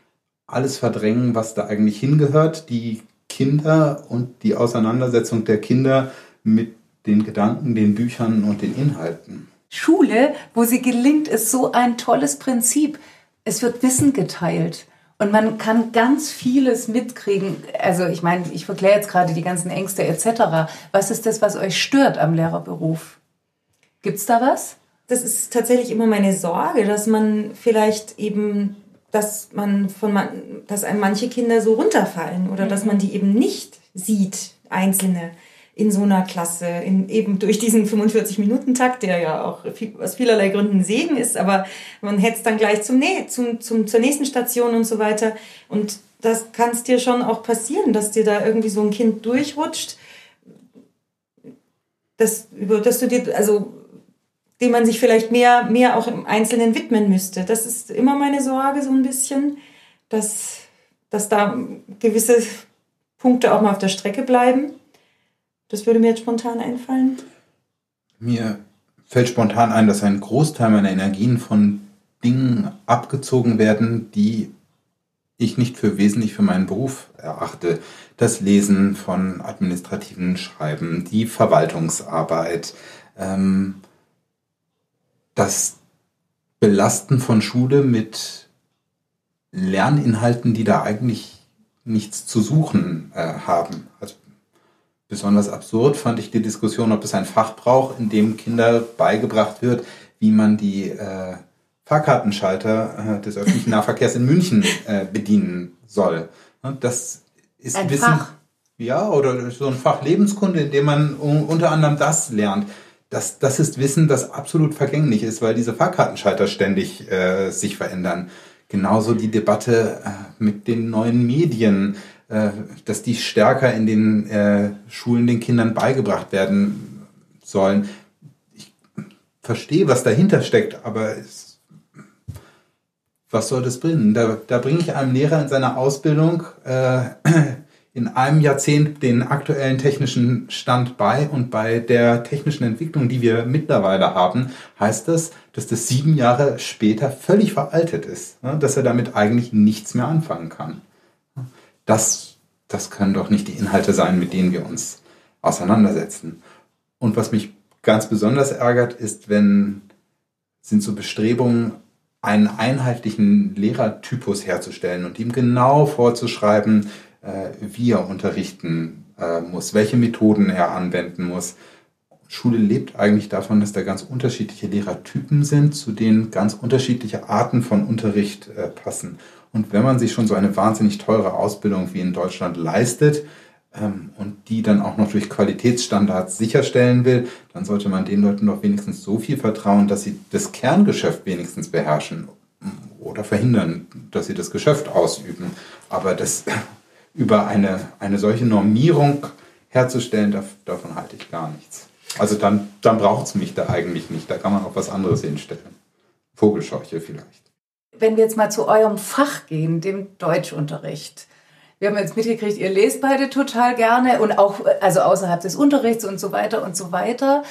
alles verdrängen, was da eigentlich hingehört, die Kinder und die Auseinandersetzung der Kinder mit den Gedanken, den Büchern und den Inhalten. Schule, wo sie gelingt, ist so ein tolles Prinzip. Es wird Wissen geteilt. Und man kann ganz vieles mitkriegen. Also ich meine, ich verkläre jetzt gerade die ganzen Ängste etc. Was ist das, was euch stört am Lehrerberuf? Gibt's da was? Das ist tatsächlich immer meine Sorge, dass man vielleicht eben dass man von man, dass einem manche Kinder so runterfallen oder mhm. dass man die eben nicht sieht, einzelne in so einer Klasse, in, eben durch diesen 45-Minuten-Takt, der ja auch viel, aus vielerlei Gründen Segen ist, aber man hetzt dann gleich zum, zum, zum, zur nächsten Station und so weiter. Und das kann es dir schon auch passieren, dass dir da irgendwie so ein Kind durchrutscht, dass, dass du dir, also dem man sich vielleicht mehr, mehr auch im Einzelnen widmen müsste. Das ist immer meine Sorge so ein bisschen, dass, dass da gewisse Punkte auch mal auf der Strecke bleiben. Das würde mir jetzt spontan einfallen. Mir fällt spontan ein, dass ein Großteil meiner Energien von Dingen abgezogen werden, die ich nicht für wesentlich für meinen Beruf erachte. Das Lesen von administrativen Schreiben, die Verwaltungsarbeit, ähm, das Belasten von Schule mit Lerninhalten, die da eigentlich nichts zu suchen äh, haben. Also besonders absurd fand ich die Diskussion, ob es ein Fach braucht, in dem Kinder beigebracht wird, wie man die äh, Fahrkartenschalter äh, des öffentlichen Nahverkehrs in München äh, bedienen soll. Das ist ein Wissen, Fach. ja, oder so ein Fach Lebenskunde, in dem man unter anderem das lernt. Das, das ist Wissen, das absolut vergänglich ist, weil diese Fahrkartenschalter ständig äh, sich verändern. Genauso die Debatte äh, mit den neuen Medien, dass die stärker in den äh, Schulen den Kindern beigebracht werden sollen. Ich verstehe, was dahinter steckt, aber es was soll das bringen? Da, da bringe ich einem Lehrer in seiner Ausbildung äh, in einem Jahrzehnt den aktuellen technischen Stand bei und bei der technischen Entwicklung, die wir mittlerweile haben, heißt das, dass das sieben Jahre später völlig veraltet ist, ne? dass er damit eigentlich nichts mehr anfangen kann. Das, das können doch nicht die Inhalte sein, mit denen wir uns auseinandersetzen. Und was mich ganz besonders ärgert, ist, wenn sind so Bestrebungen, einen einheitlichen Lehrertypus herzustellen und ihm genau vorzuschreiben, äh, wie er unterrichten äh, muss, welche Methoden er anwenden muss. Schule lebt eigentlich davon, dass da ganz unterschiedliche Lehrertypen sind, zu denen ganz unterschiedliche Arten von Unterricht äh, passen. Und wenn man sich schon so eine wahnsinnig teure Ausbildung wie in Deutschland leistet, ähm, und die dann auch noch durch Qualitätsstandards sicherstellen will, dann sollte man den Leuten doch wenigstens so viel vertrauen, dass sie das Kerngeschäft wenigstens beherrschen oder verhindern, dass sie das Geschäft ausüben. Aber das [laughs] über eine, eine solche Normierung herzustellen, davon halte ich gar nichts. Also dann, dann braucht es mich da eigentlich nicht. Da kann man auch was anderes hinstellen. Vogelscheuche vielleicht. Wenn wir jetzt mal zu eurem Fach gehen, dem Deutschunterricht. Wir haben jetzt mitgekriegt, ihr lest beide total gerne und auch, also außerhalb des Unterrichts und so weiter und so weiter.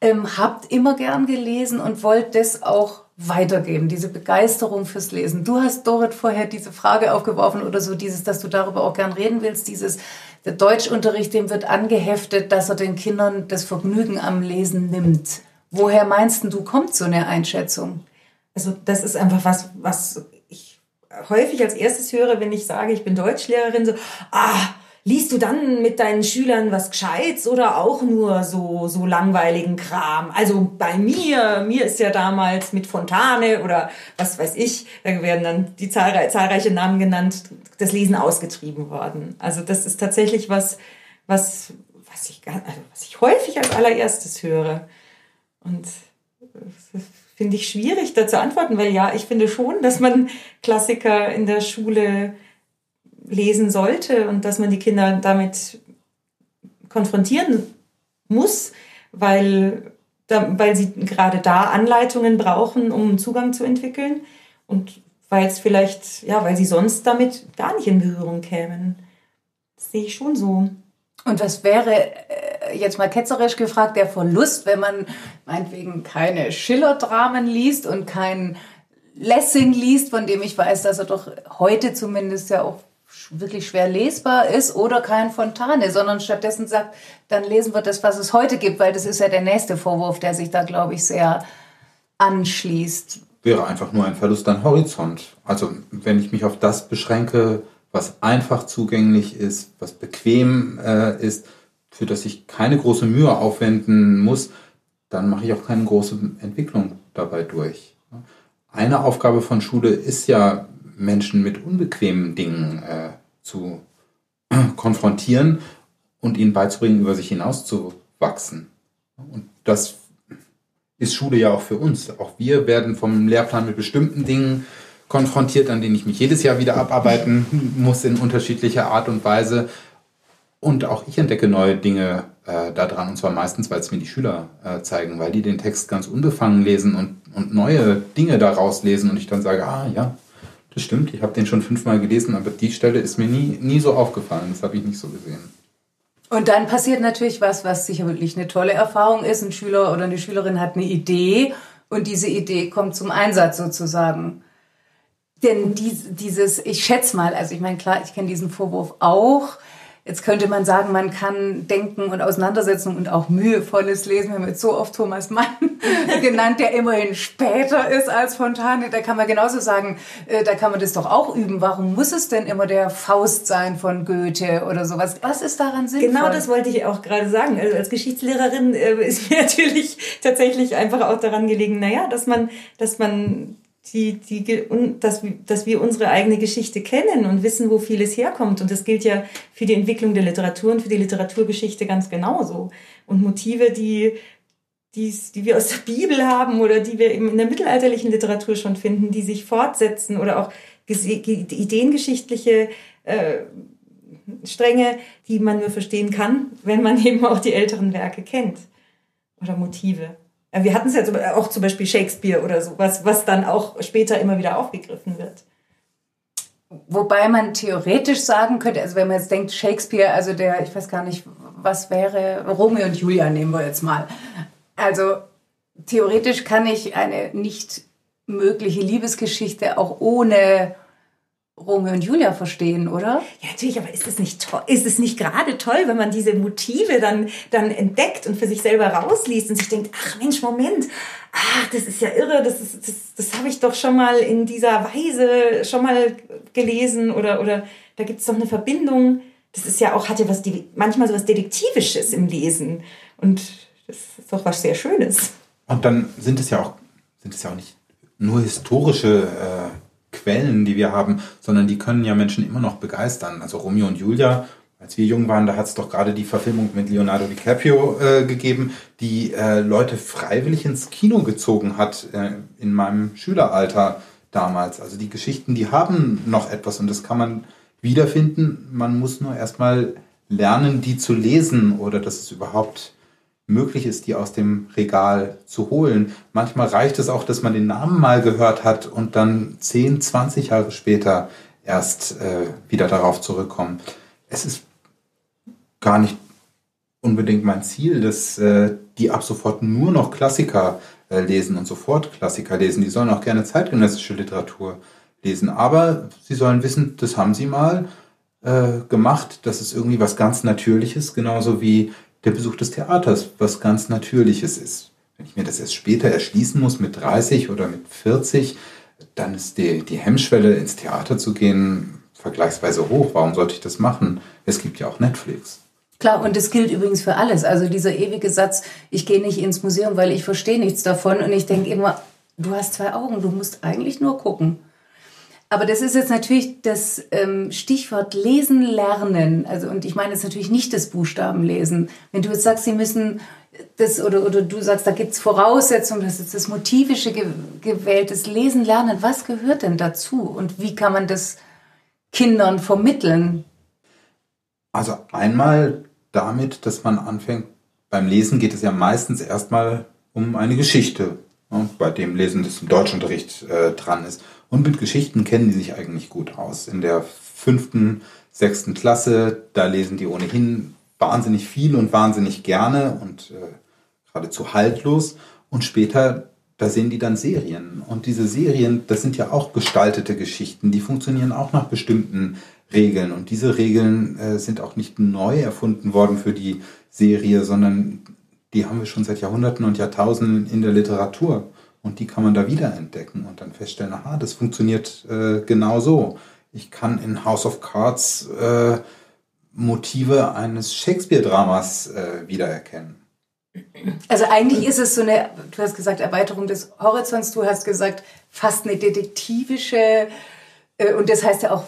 Ähm, habt immer gern gelesen und wollt das auch weitergeben, diese Begeisterung fürs Lesen. Du hast, Dorit, vorher diese Frage aufgeworfen oder so dieses, dass du darüber auch gern reden willst, dieses, der Deutschunterricht, dem wird angeheftet, dass er den Kindern das Vergnügen am Lesen nimmt. Woher meinst du, kommt so eine Einschätzung? Also das ist einfach was, was häufig als erstes höre, wenn ich sage, ich bin Deutschlehrerin, so, ah, liest du dann mit deinen Schülern was Gescheites oder auch nur so, so langweiligen Kram? Also bei mir, mir ist ja damals mit Fontane oder was weiß ich, da werden dann die zahlreiche, zahlreiche Namen genannt, das Lesen ausgetrieben worden. Also das ist tatsächlich was, was, was ich, also was ich häufig als allererstes höre. Und finde ich schwierig, da zu antworten, weil ja, ich finde schon, dass man Klassiker in der Schule lesen sollte und dass man die Kinder damit konfrontieren muss, weil, da, weil sie gerade da Anleitungen brauchen, um Zugang zu entwickeln und weil es vielleicht, ja, weil sie sonst damit gar nicht in Berührung kämen. Das sehe ich schon so. Und was wäre äh, jetzt mal ketzerisch gefragt der Verlust, wenn man meinetwegen keine Schiller-Dramen liest und kein Lessing liest, von dem ich weiß, dass er doch heute zumindest ja auch wirklich schwer lesbar ist oder kein Fontane, sondern stattdessen sagt, dann lesen wir das, was es heute gibt, weil das ist ja der nächste Vorwurf, der sich da, glaube ich, sehr anschließt. Wäre einfach nur ein Verlust an Horizont. Also wenn ich mich auf das beschränke, was einfach zugänglich ist, was bequem äh, ist, für das ich keine große Mühe aufwenden muss, dann mache ich auch keine große Entwicklung dabei durch. Eine Aufgabe von Schule ist ja, Menschen mit unbequemen Dingen äh, zu [clears throat] konfrontieren und ihnen beizubringen, über sich hinauszuwachsen. Und das ist Schule ja auch für uns. Auch wir werden vom Lehrplan mit bestimmten Dingen konfrontiert, an denen ich mich jedes Jahr wieder abarbeiten [laughs] muss in unterschiedlicher Art und Weise. Und auch ich entdecke neue Dinge äh, daran, und zwar meistens, weil es mir die Schüler äh, zeigen, weil die den Text ganz unbefangen lesen und, und neue Dinge daraus lesen und ich dann sage, ah ja, das stimmt, ich habe den schon fünfmal gelesen, aber die Stelle ist mir nie, nie so aufgefallen, das habe ich nicht so gesehen. Und dann passiert natürlich was, was sicher wirklich eine tolle Erfahrung ist. Ein Schüler oder eine Schülerin hat eine Idee und diese Idee kommt zum Einsatz sozusagen. Denn dieses, ich schätze mal, also ich meine, klar, ich kenne diesen Vorwurf auch, Jetzt könnte man sagen, man kann denken und auseinandersetzen und auch mühevolles Lesen. Wir haben jetzt so oft Thomas Mann [laughs] genannt, der immerhin später ist als Fontane. Da kann man genauso sagen, äh, da kann man das doch auch üben. Warum muss es denn immer der Faust sein von Goethe oder sowas? Was ist daran sinnvoll? Genau das wollte ich auch gerade sagen. Also als Geschichtslehrerin äh, ist mir [laughs] natürlich tatsächlich einfach auch daran gelegen, naja, dass man, dass man die, die, dass, dass wir unsere eigene Geschichte kennen und wissen, wo vieles herkommt. Und das gilt ja für die Entwicklung der Literatur und für die Literaturgeschichte ganz genauso. Und Motive, die, die, die wir aus der Bibel haben oder die wir in der mittelalterlichen Literatur schon finden, die sich fortsetzen oder auch ideengeschichtliche äh, Stränge, die man nur verstehen kann, wenn man eben auch die älteren Werke kennt oder Motive. Äh, wir hatten es ja auch zum Beispiel Shakespeare oder so, was, was dann auch später immer wieder aufgegriffen wird. Wobei man theoretisch sagen könnte, also wenn man jetzt denkt, Shakespeare, also der, ich weiß gar nicht, was wäre, Romeo und Julia nehmen wir jetzt mal. Also theoretisch kann ich eine nicht mögliche Liebesgeschichte auch ohne Romeo und Julia verstehen, oder? Ja, natürlich, aber ist es nicht toll, ist es nicht gerade toll, wenn man diese Motive dann, dann entdeckt und für sich selber rausliest und sich denkt, ach Mensch, Moment, ach, das ist ja irre, das ist, das, das habe ich doch schon mal in dieser Weise schon mal gelesen oder, oder da gibt es doch eine Verbindung. Das ist ja auch, hat ja was, manchmal so was Detektivisches im Lesen und das ist doch was sehr Schönes. Und dann sind es ja auch, sind es ja auch nicht nur historische äh Quellen, die wir haben, sondern die können ja Menschen immer noch begeistern. Also Romeo und Julia, als wir jung waren, da hat es doch gerade die Verfilmung mit Leonardo DiCaprio äh, gegeben, die äh, Leute freiwillig ins Kino gezogen hat äh, in meinem Schüleralter damals. Also die Geschichten, die haben noch etwas und das kann man wiederfinden. Man muss nur erstmal lernen, die zu lesen oder dass es überhaupt möglich ist, die aus dem Regal zu holen. Manchmal reicht es auch, dass man den Namen mal gehört hat und dann 10, 20 Jahre später erst äh, wieder darauf zurückkommen. Es ist gar nicht unbedingt mein Ziel, dass äh, die ab sofort nur noch Klassiker äh, lesen und sofort Klassiker lesen. Die sollen auch gerne zeitgenössische Literatur lesen. Aber sie sollen wissen, das haben sie mal äh, gemacht. Das ist irgendwie was ganz Natürliches, genauso wie der Besuch des Theaters was ganz Natürliches ist. Wenn ich mir das erst später erschließen muss, mit 30 oder mit 40, dann ist die, die Hemmschwelle ins Theater zu gehen vergleichsweise hoch. Warum sollte ich das machen? Es gibt ja auch Netflix. Klar, und das gilt übrigens für alles. Also dieser ewige Satz, ich gehe nicht ins Museum, weil ich verstehe nichts davon. Und ich denke immer, du hast zwei Augen, du musst eigentlich nur gucken. Aber das ist jetzt natürlich das ähm, Stichwort Lesen lernen. Also, und ich meine jetzt natürlich nicht das Buchstabenlesen. Wenn du jetzt sagst, sie müssen das, oder, oder du sagst, da gibt es Voraussetzungen, das ist das motivische ge gewähltes Lesen lernen. Was gehört denn dazu? Und wie kann man das Kindern vermitteln? Also einmal damit, dass man anfängt, beim Lesen geht es ja meistens erstmal um eine Geschichte, bei dem Lesen, das im Deutschunterricht äh, dran ist. Und mit Geschichten kennen die sich eigentlich gut aus. In der fünften, sechsten Klasse, da lesen die ohnehin wahnsinnig viel und wahnsinnig gerne und äh, geradezu haltlos. Und später, da sehen die dann Serien. Und diese Serien, das sind ja auch gestaltete Geschichten, die funktionieren auch nach bestimmten Regeln. Und diese Regeln äh, sind auch nicht neu erfunden worden für die Serie, sondern die haben wir schon seit Jahrhunderten und Jahrtausenden in der Literatur. Und die kann man da wieder entdecken und dann feststellen, aha, das funktioniert äh, genau so. Ich kann in House of Cards äh, Motive eines Shakespeare-Dramas äh, wiedererkennen. Also eigentlich ist es so eine, du hast gesagt, Erweiterung des Horizonts, du hast gesagt, fast eine detektivische, äh, und das heißt ja auch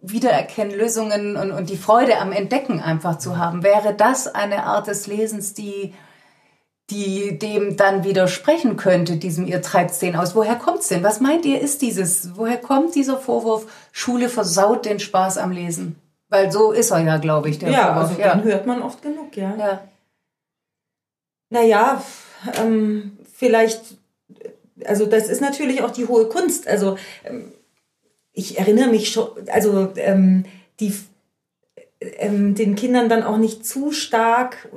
Wiedererkennen, Lösungen und, und die Freude am Entdecken einfach zu haben. Wäre das eine Art des Lesens, die die dem dann widersprechen könnte, diesem ihr treibt den aus. Woher kommt's denn? Was meint ihr, ist dieses? Woher kommt dieser Vorwurf, Schule versaut den Spaß am Lesen? Weil so ist er ja, glaube ich, der ja, Vorwurf. Also ja, den hört man oft genug, ja. ja. Naja, ähm, vielleicht, also das ist natürlich auch die hohe Kunst. Also ähm, ich erinnere mich schon, also ähm, die ähm, den Kindern dann auch nicht zu stark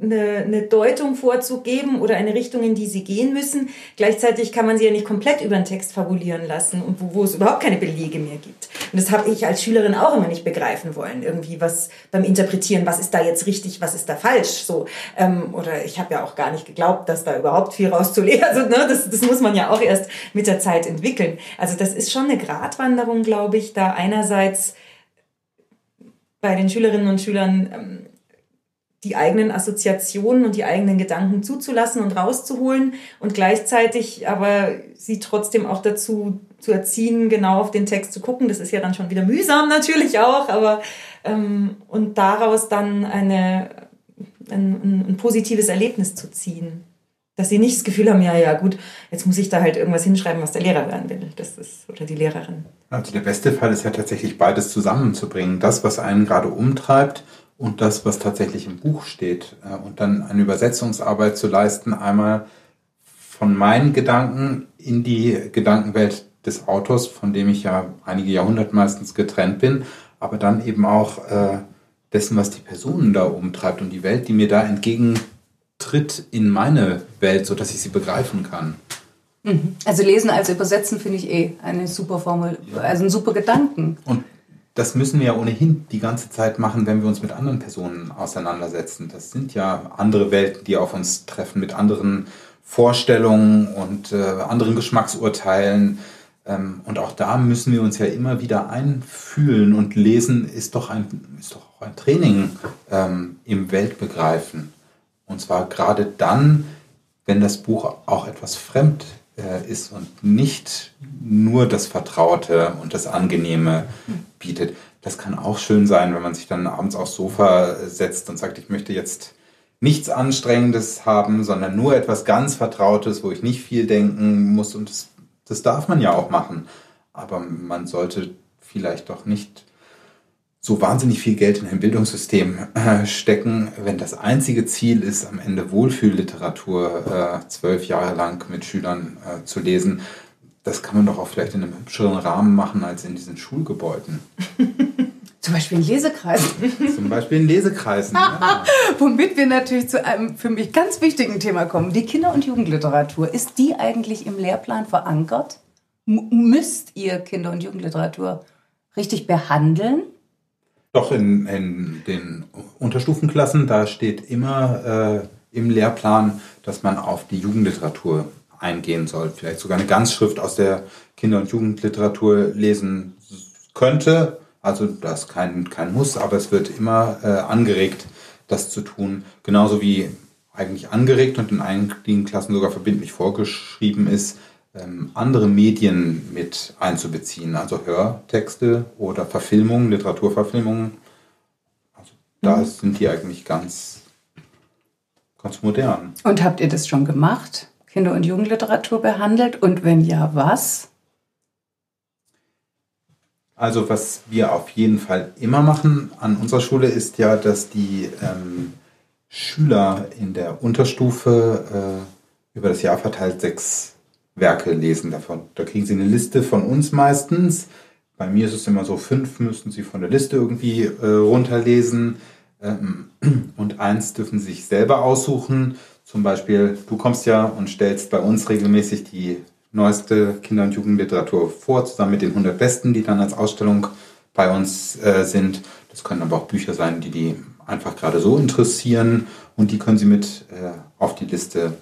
eine, eine Deutung vorzugeben oder eine Richtung, in die sie gehen müssen. Gleichzeitig kann man sie ja nicht komplett über den Text fabulieren lassen und wo, wo es überhaupt keine Belege mehr gibt. Und das habe ich als Schülerin auch immer nicht begreifen wollen. Irgendwie was beim Interpretieren, was ist da jetzt richtig, was ist da falsch. So ähm, oder ich habe ja auch gar nicht geglaubt, dass da überhaupt viel rauszulegen. Also ne, das, das muss man ja auch erst mit der Zeit entwickeln. Also das ist schon eine Gratwanderung, glaube ich, da einerseits bei den Schülerinnen und Schülern ähm, die eigenen Assoziationen und die eigenen Gedanken zuzulassen und rauszuholen und gleichzeitig aber sie trotzdem auch dazu zu erziehen, genau auf den Text zu gucken. Das ist ja dann schon wieder mühsam natürlich auch, aber ähm, und daraus dann eine, ein, ein positives Erlebnis zu ziehen. Dass sie nicht das Gefühl haben, ja, ja, gut, jetzt muss ich da halt irgendwas hinschreiben, was der Lehrer hören will. Das ist, oder die Lehrerin. Also der beste Fall ist ja tatsächlich beides zusammenzubringen. Das, was einen gerade umtreibt und das, was tatsächlich im Buch steht. Äh, und dann eine Übersetzungsarbeit zu leisten, einmal von meinen Gedanken in die Gedankenwelt des Autors, von dem ich ja einige Jahrhunderte meistens getrennt bin, aber dann eben auch äh, dessen, was die Personen da umtreibt und die Welt, die mir da entgegentritt in meine Welt, sodass ich sie begreifen kann. Mhm. Also lesen als übersetzen finde ich eh eine super Formel, also ein super Gedanken. Und das müssen wir ja ohnehin die ganze Zeit machen, wenn wir uns mit anderen Personen auseinandersetzen. Das sind ja andere Welten, die auf uns treffen, mit anderen Vorstellungen und äh, anderen Geschmacksurteilen. Ähm, und auch da müssen wir uns ja immer wieder einfühlen und lesen ist doch ein, ist doch auch ein Training ähm, im Weltbegreifen. Und zwar gerade dann, wenn das Buch auch etwas fremd ist und nicht nur das Vertraute und das Angenehme bietet. Das kann auch schön sein, wenn man sich dann abends aufs Sofa setzt und sagt, ich möchte jetzt nichts Anstrengendes haben, sondern nur etwas ganz Vertrautes, wo ich nicht viel denken muss. Und das, das darf man ja auch machen. Aber man sollte vielleicht doch nicht so wahnsinnig viel Geld in ein Bildungssystem äh, stecken, wenn das einzige Ziel ist, am Ende Wohlfühlliteratur äh, zwölf Jahre lang mit Schülern äh, zu lesen, das kann man doch auch vielleicht in einem hübscheren Rahmen machen als in diesen Schulgebäuden. [laughs] Zum Beispiel in Lesekreisen. Zum Beispiel in Lesekreisen. ja. [laughs] Womit wir natürlich zu einem für mich ganz wichtigen Thema kommen. Die Kinder- und Jugendliteratur. Ist die eigentlich im Lehrplan verankert? M müsst ihr Kinder- und Jugendliteratur richtig behandeln? Doch, in, in den Unterstufenklassen, da steht immer äh, im Lehrplan, dass man auf die Jugendliteratur eingehen soll. Vielleicht sogar eine Ganzschrift aus der Kinder- und Jugendliteratur lesen könnte. Also das ist kein, kein Muss, aber es wird immer äh, angeregt, das zu tun. Genauso wie eigentlich angeregt und in einigen Klassen sogar verbindlich vorgeschrieben ist, ähm, andere Medien mit einzubeziehen, also Hörtexte oder Verfilmungen, Literaturverfilmungen. Also da mhm. sind die eigentlich ganz, ganz modern. Und habt ihr das schon gemacht? Kinder- und Jugendliteratur behandelt? Und wenn ja, was? Also was wir auf jeden Fall immer machen an unserer Schule ist ja, dass die ähm, Schüler in der Unterstufe äh, über das Jahr verteilt sechs Werke lesen davon. Da kriegen Sie eine Liste von uns meistens. Bei mir ist es immer so, fünf müssen Sie von der Liste irgendwie äh, runterlesen ähm, [clears throat] und eins dürfen Sie sich selber aussuchen. Zum Beispiel, du kommst ja und stellst bei uns regelmäßig die neueste Kinder- und Jugendliteratur vor, zusammen mit den 100 Besten, die dann als Ausstellung bei uns äh, sind. Das können aber auch Bücher sein, die die einfach gerade so interessieren und die können Sie mit äh, auf die Liste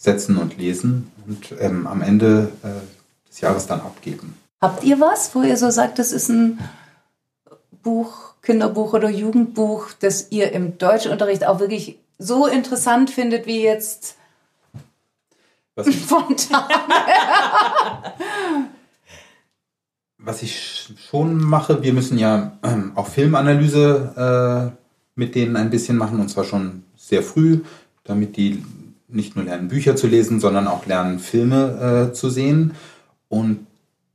setzen und lesen und ähm, am Ende äh, des Jahres dann abgeben. Habt ihr was, wo ihr so sagt, das ist ein Buch, Kinderbuch oder Jugendbuch, das ihr im Deutschunterricht auch wirklich so interessant findet wie jetzt was ich, [laughs] [laughs] was ich schon mache, wir müssen ja ähm, auch Filmanalyse äh, mit denen ein bisschen machen und zwar schon sehr früh, damit die nicht nur lernen, Bücher zu lesen, sondern auch lernen, Filme äh, zu sehen. Und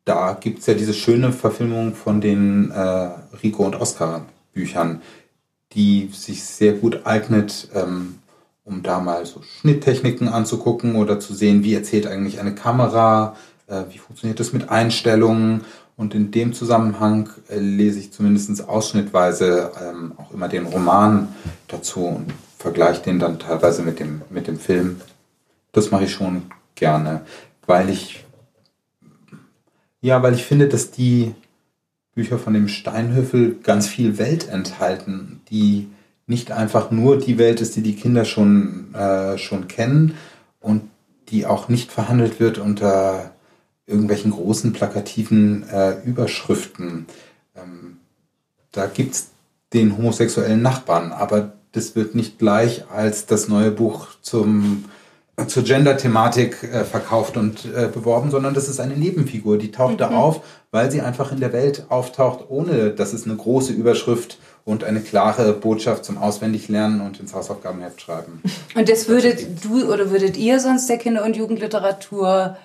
da gibt es ja diese schöne Verfilmung von den äh, Rico und Oscar Büchern, die sich sehr gut eignet, ähm, um da mal so Schnitttechniken anzugucken oder zu sehen, wie erzählt eigentlich eine Kamera, äh, wie funktioniert das mit Einstellungen. Und in dem Zusammenhang äh, lese ich zumindest ausschnittweise ähm, auch immer den Roman dazu und vergleiche den dann teilweise mit dem, mit dem Film. Das mache ich schon gerne, weil ich, ja, weil ich finde, dass die Bücher von dem Steinhöfel ganz viel Welt enthalten, die nicht einfach nur die Welt ist, die die Kinder schon, äh, schon kennen und die auch nicht verhandelt wird unter irgendwelchen großen plakativen äh, Überschriften. Ähm, da gibt's den homosexuellen Nachbarn, aber das wird nicht gleich als das neue Buch zum, zur Gender-Thematik äh, verkauft und äh, beworben, sondern das ist eine Nebenfigur, die taucht mhm. da auf, weil sie einfach in der Welt auftaucht, ohne dass es eine große Überschrift und eine klare Botschaft zum Auswendiglernen und ins Hausaufgabenheft schreiben. Und das würdet du oder würdet ihr sonst der Kinder- und Jugendliteratur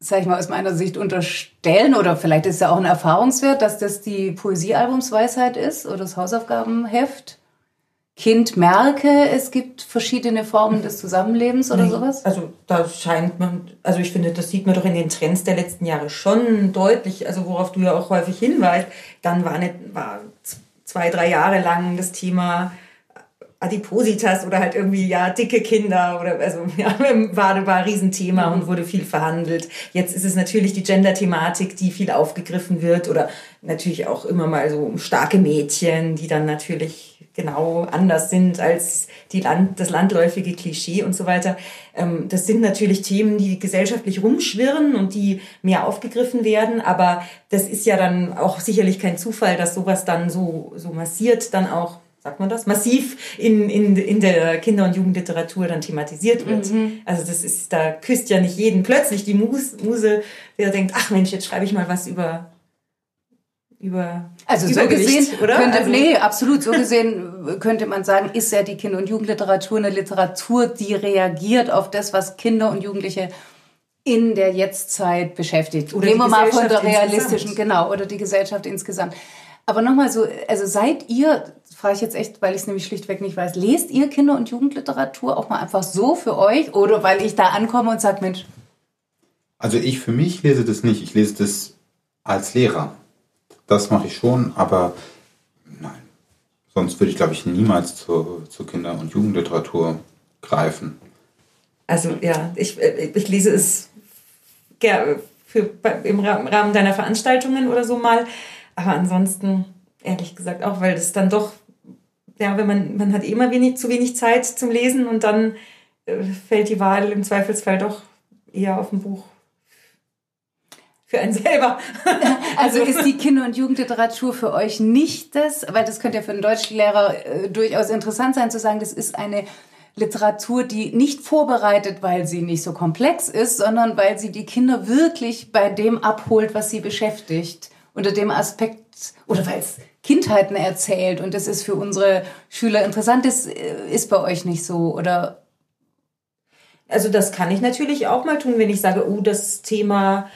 sag ich mal, aus meiner Sicht unterstellen, oder vielleicht ist ja auch ein Erfahrungswert, dass das die Poesiealbumsweisheit ist oder das Hausaufgabenheft? Kind merke, es gibt verschiedene Formen des Zusammenlebens oder nee, sowas? Also da scheint man, also ich finde, das sieht man doch in den Trends der letzten Jahre schon deutlich, also worauf du ja auch häufig hinweist, dann war, nicht, war zwei, drei Jahre lang das Thema Adipositas oder halt irgendwie, ja, dicke Kinder oder, also, [laughs] ja, war, war ein Riesenthema und wurde viel verhandelt. Jetzt ist es natürlich die Gender-Thematik, die viel aufgegriffen wird oder natürlich auch immer mal so starke Mädchen, die dann natürlich genau anders sind als die Land, das landläufige Klischee und so weiter. Ähm, das sind natürlich Themen, die gesellschaftlich rumschwirren und die mehr aufgegriffen werden, aber das ist ja dann auch sicherlich kein Zufall, dass sowas dann so, so massiert dann auch sagt man das, massiv in, in, in der Kinder- und Jugendliteratur dann thematisiert wird. Mhm. Also das ist, da küsst ja nicht jeden plötzlich die Muse, Muse der denkt, ach Mensch, jetzt schreibe ich mal was über über also so gesehen oder könnte also, nee absolut so gesehen [laughs] könnte man sagen ist ja die Kinder- und Jugendliteratur eine Literatur die reagiert auf das was Kinder und Jugendliche in der Jetztzeit beschäftigt oder nehmen wir mal von der realistischen genau oder die Gesellschaft insgesamt aber nochmal so, also seid ihr, frage ich jetzt echt, weil ich es nämlich schlichtweg nicht weiß, lest ihr Kinder- und Jugendliteratur auch mal einfach so für euch oder weil ich da ankomme und sage, Mensch. Also ich für mich lese das nicht. Ich lese das als Lehrer. Das mache ich schon, aber nein. Sonst würde ich, glaube ich, niemals zur, zur Kinder- und Jugendliteratur greifen. Also ja, ich, ich lese es für, im Rahmen deiner Veranstaltungen oder so mal. Aber ansonsten, ehrlich gesagt, auch weil das dann doch, ja, wenn man, man hat immer wenig, zu wenig Zeit zum Lesen und dann äh, fällt die Wahl im Zweifelsfall doch eher auf ein Buch für einen selber. [laughs] Also ist die Kinder- und Jugendliteratur für euch nicht das, weil das könnte ja für einen Deutschlehrer äh, durchaus interessant sein zu sagen, das ist eine Literatur, die nicht vorbereitet, weil sie nicht so komplex ist, sondern weil sie die Kinder wirklich bei dem abholt, was sie beschäftigt unter dem Aspekt oder weil es Kindheiten erzählt und das ist für unsere Schüler interessant, das äh, ist bei euch nicht so oder? Also das kann ich natürlich auch mal tun, wenn ich sage, oh, das Thema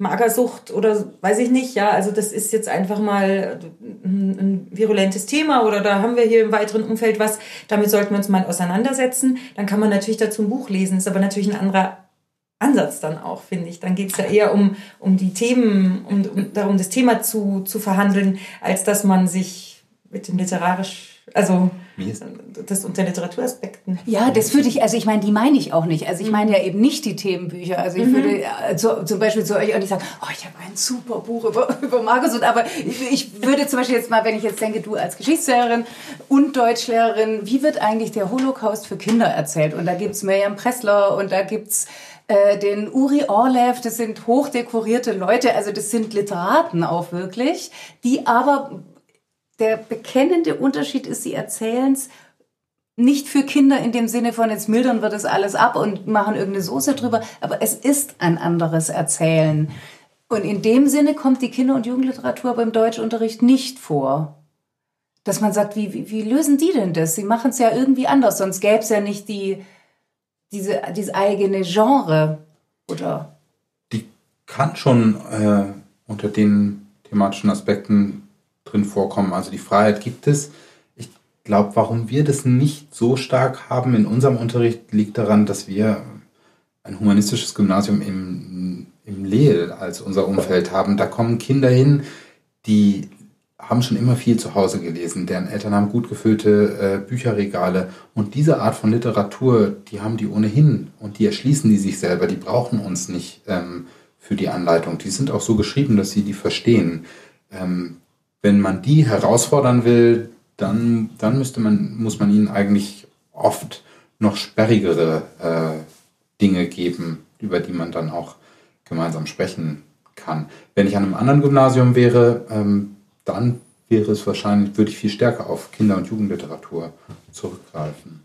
Magersucht oder weiß ich nicht, ja, also das ist jetzt einfach mal ein virulentes Thema oder da haben wir hier im weiteren Umfeld was, damit sollten wir uns mal auseinandersetzen. Dann kann man natürlich dazu ein Buch lesen, ist aber natürlich ein anderer Ansatz dann auch, finde ich. Dann geht es ja eher um, um die Themen, um, um darum, das Thema zu, zu verhandeln, als dass man sich mit dem literarisch, also das unter Literaturaspekten. Ja, das würde ich, also ich meine, die meine ich auch nicht. Also ich meine ja eben nicht die Themenbücher. Also ich mhm. würde also, zum Beispiel zu euch auch nicht sagen, oh, ich habe ein super Buch über, [laughs] über Markus, aber ich, ich würde zum Beispiel jetzt mal, wenn ich jetzt denke, du als Geschichtslehrerin und Deutschlehrerin, wie wird eigentlich der Holocaust für Kinder erzählt? Und da gibt's Miriam Pressler und da gibt's äh, den Uri Orlev, das sind hochdekorierte Leute, also das sind Literaten auch wirklich, die aber der bekennende Unterschied ist, sie erzählen es nicht für Kinder in dem Sinne von, jetzt mildern wir das alles ab und machen irgendeine Soße drüber, aber es ist ein anderes Erzählen. Und in dem Sinne kommt die Kinder- und Jugendliteratur beim Deutschunterricht nicht vor. Dass man sagt, wie, wie, wie lösen die denn das? Sie machen es ja irgendwie anders, sonst gäbe es ja nicht die, diese, dieses eigene Genre, oder? Die kann schon äh, unter den thematischen Aspekten drin vorkommen. Also die Freiheit gibt es. Ich glaube, warum wir das nicht so stark haben in unserem Unterricht, liegt daran, dass wir ein humanistisches Gymnasium im, im Lehl als unser Umfeld haben. Da kommen Kinder hin, die haben schon immer viel zu Hause gelesen, deren Eltern haben gut gefüllte äh, Bücherregale und diese Art von Literatur, die haben die ohnehin und die erschließen die sich selber, die brauchen uns nicht ähm, für die Anleitung. Die sind auch so geschrieben, dass sie die verstehen. Ähm, wenn man die herausfordern will, dann, dann müsste man, muss man ihnen eigentlich oft noch sperrigere äh, Dinge geben, über die man dann auch gemeinsam sprechen kann. Wenn ich an einem anderen Gymnasium wäre, ähm, dann wäre es wahrscheinlich, würde ich viel stärker auf Kinder- und Jugendliteratur zurückgreifen.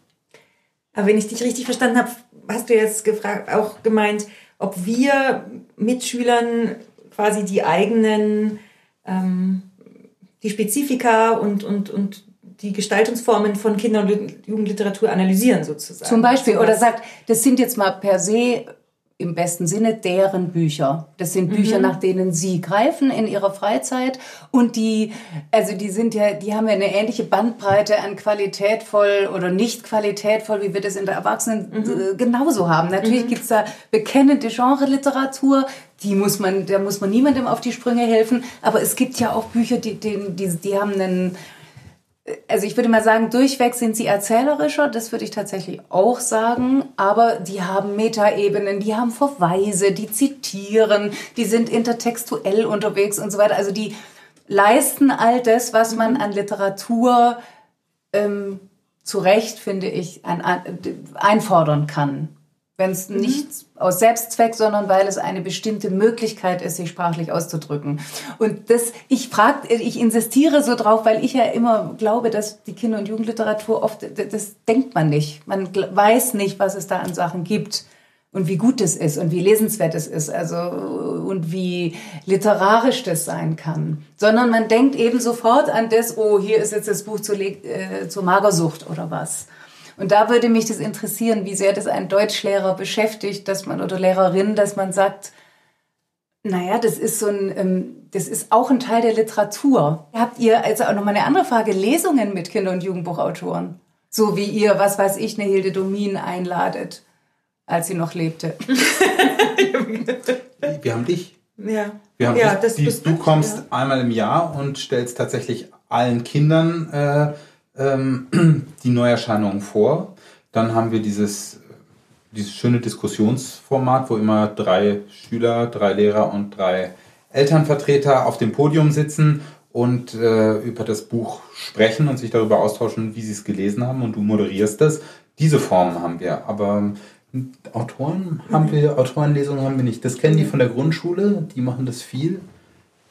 Aber wenn ich dich richtig verstanden habe, hast du jetzt gefragt, auch gemeint, ob wir Mitschülern quasi die eigenen, ähm, die Spezifika und, und, und die Gestaltungsformen von Kinder- und Jugendliteratur analysieren sozusagen. Zum Beispiel, oder sagt, das sind jetzt mal per se im besten Sinne deren Bücher. Das sind Bücher, mhm. nach denen sie greifen in ihrer Freizeit und die, also die sind ja, die haben ja eine ähnliche Bandbreite an qualitätvoll oder nicht qualitätvoll, wie wir das in der Erwachsenen mhm. Äh, genauso haben. Natürlich mhm. gibt's da bekennende Genre-Literatur, die muss man, da muss man niemandem auf die Sprünge helfen, aber es gibt ja auch Bücher, die, die, die, die haben einen also ich würde mal sagen, durchweg sind sie erzählerischer, das würde ich tatsächlich auch sagen, aber die haben Metaebenen, die haben Verweise, die zitieren, die sind intertextuell unterwegs und so weiter. Also die leisten all das, was man an Literatur ähm, zu Recht, finde ich, ein, ein, einfordern kann wenn es mhm. nicht aus Selbstzweck, sondern weil es eine bestimmte Möglichkeit ist, sich sprachlich auszudrücken. Und das, ich frag, ich insistiere so drauf, weil ich ja immer glaube, dass die Kinder- und Jugendliteratur oft, das denkt man nicht. Man weiß nicht, was es da an Sachen gibt und wie gut es ist und wie lesenswert es ist, also und wie literarisch das sein kann, sondern man denkt eben sofort an das, oh, hier ist jetzt das Buch zur, äh, zur Magersucht oder was. Und da würde mich das interessieren, wie sehr das ein Deutschlehrer beschäftigt, dass man oder Lehrerin, dass man sagt, naja, das ist so ein, ähm, das ist auch ein Teil der Literatur. Habt ihr, also auch nochmal eine andere Frage, Lesungen mit Kinder- und Jugendbuchautoren? So wie ihr, was weiß ich, eine Hilde Domin einladet, als sie noch lebte. [laughs] Wir haben dich. Ja. Wir haben ja, dich, das die, du kommst ja. einmal im Jahr und stellst tatsächlich allen Kindern äh, ähm, [clears throat] die Neuerscheinungen vor. Dann haben wir dieses, dieses schöne Diskussionsformat, wo immer drei Schüler, drei Lehrer und drei Elternvertreter auf dem Podium sitzen und äh, über das Buch sprechen und sich darüber austauschen, wie sie es gelesen haben und du moderierst das. Diese Formen haben wir, aber Autoren haben wir, Autorenlesungen haben wir nicht. Das kennen die von der Grundschule, die machen das viel.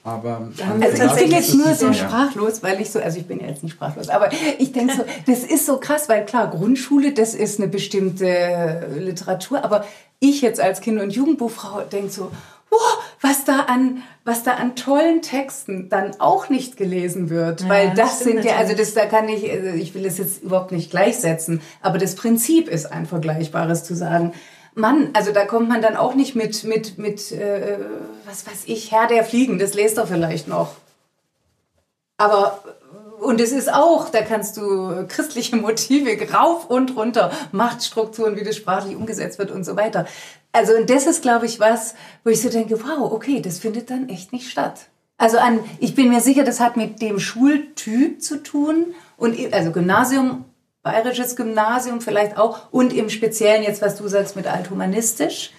Aber also ich bin jetzt nur so sprachlos, weil ich so, also ich bin ja jetzt nicht sprachlos, aber ich denke so, das ist so krass, weil klar, Grundschule, das ist eine bestimmte Literatur, aber ich jetzt als Kind- und Jugendbuchfrau denke so, oh, was da an, was da an tollen Texten dann auch nicht gelesen wird, ja, weil das sind ja, also das, da kann ich, also ich will es jetzt überhaupt nicht gleichsetzen, aber das Prinzip ist ein vergleichbares zu sagen, Mann, also da kommt man dann auch nicht mit, mit, mit äh, was weiß ich, Herr der Fliegen, das lest er vielleicht noch. Aber, und es ist auch, da kannst du christliche Motive rauf und runter, Machtstrukturen, wie das sprachlich umgesetzt wird und so weiter. Also, und das ist, glaube ich, was, wo ich so denke, wow, okay, das findet dann echt nicht statt. Also an, ich bin mir sicher, das hat mit dem Schultyp zu tun und also Gymnasium bayerisches Gymnasium vielleicht auch und im Speziellen jetzt, was du sagst, mit althumanistisch.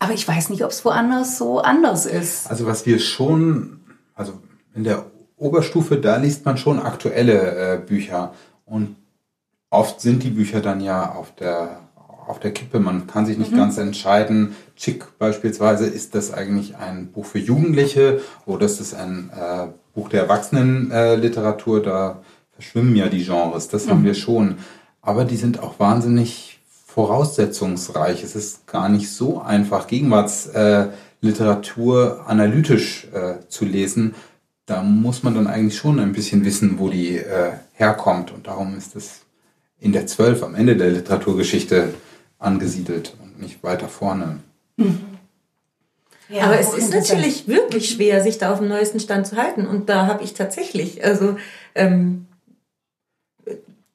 Aber ich weiß nicht, ob es woanders so anders ist. Also was wir schon, also in der Oberstufe, da liest man schon aktuelle äh, Bücher und oft sind die Bücher dann ja auf der auf der Kippe. Man kann sich nicht mhm. ganz entscheiden. Chick beispielsweise, ist das eigentlich ein Buch für Jugendliche oder ist das ein äh, Buch der Erwachsenenliteratur? Äh, da verschwimmen ja die Genres, das mhm. haben wir schon. Aber die sind auch wahnsinnig voraussetzungsreich. Es ist gar nicht so einfach, Gegenwartsliteratur äh, analytisch äh, zu lesen. Da muss man dann eigentlich schon ein bisschen wissen, wo die äh, herkommt. Und darum ist es in der Zwölf am Ende der Literaturgeschichte angesiedelt und nicht weiter vorne. Mhm. Ja, Aber es ist natürlich wirklich schwer, sich da auf dem neuesten Stand zu halten. Und da habe ich tatsächlich, also ähm,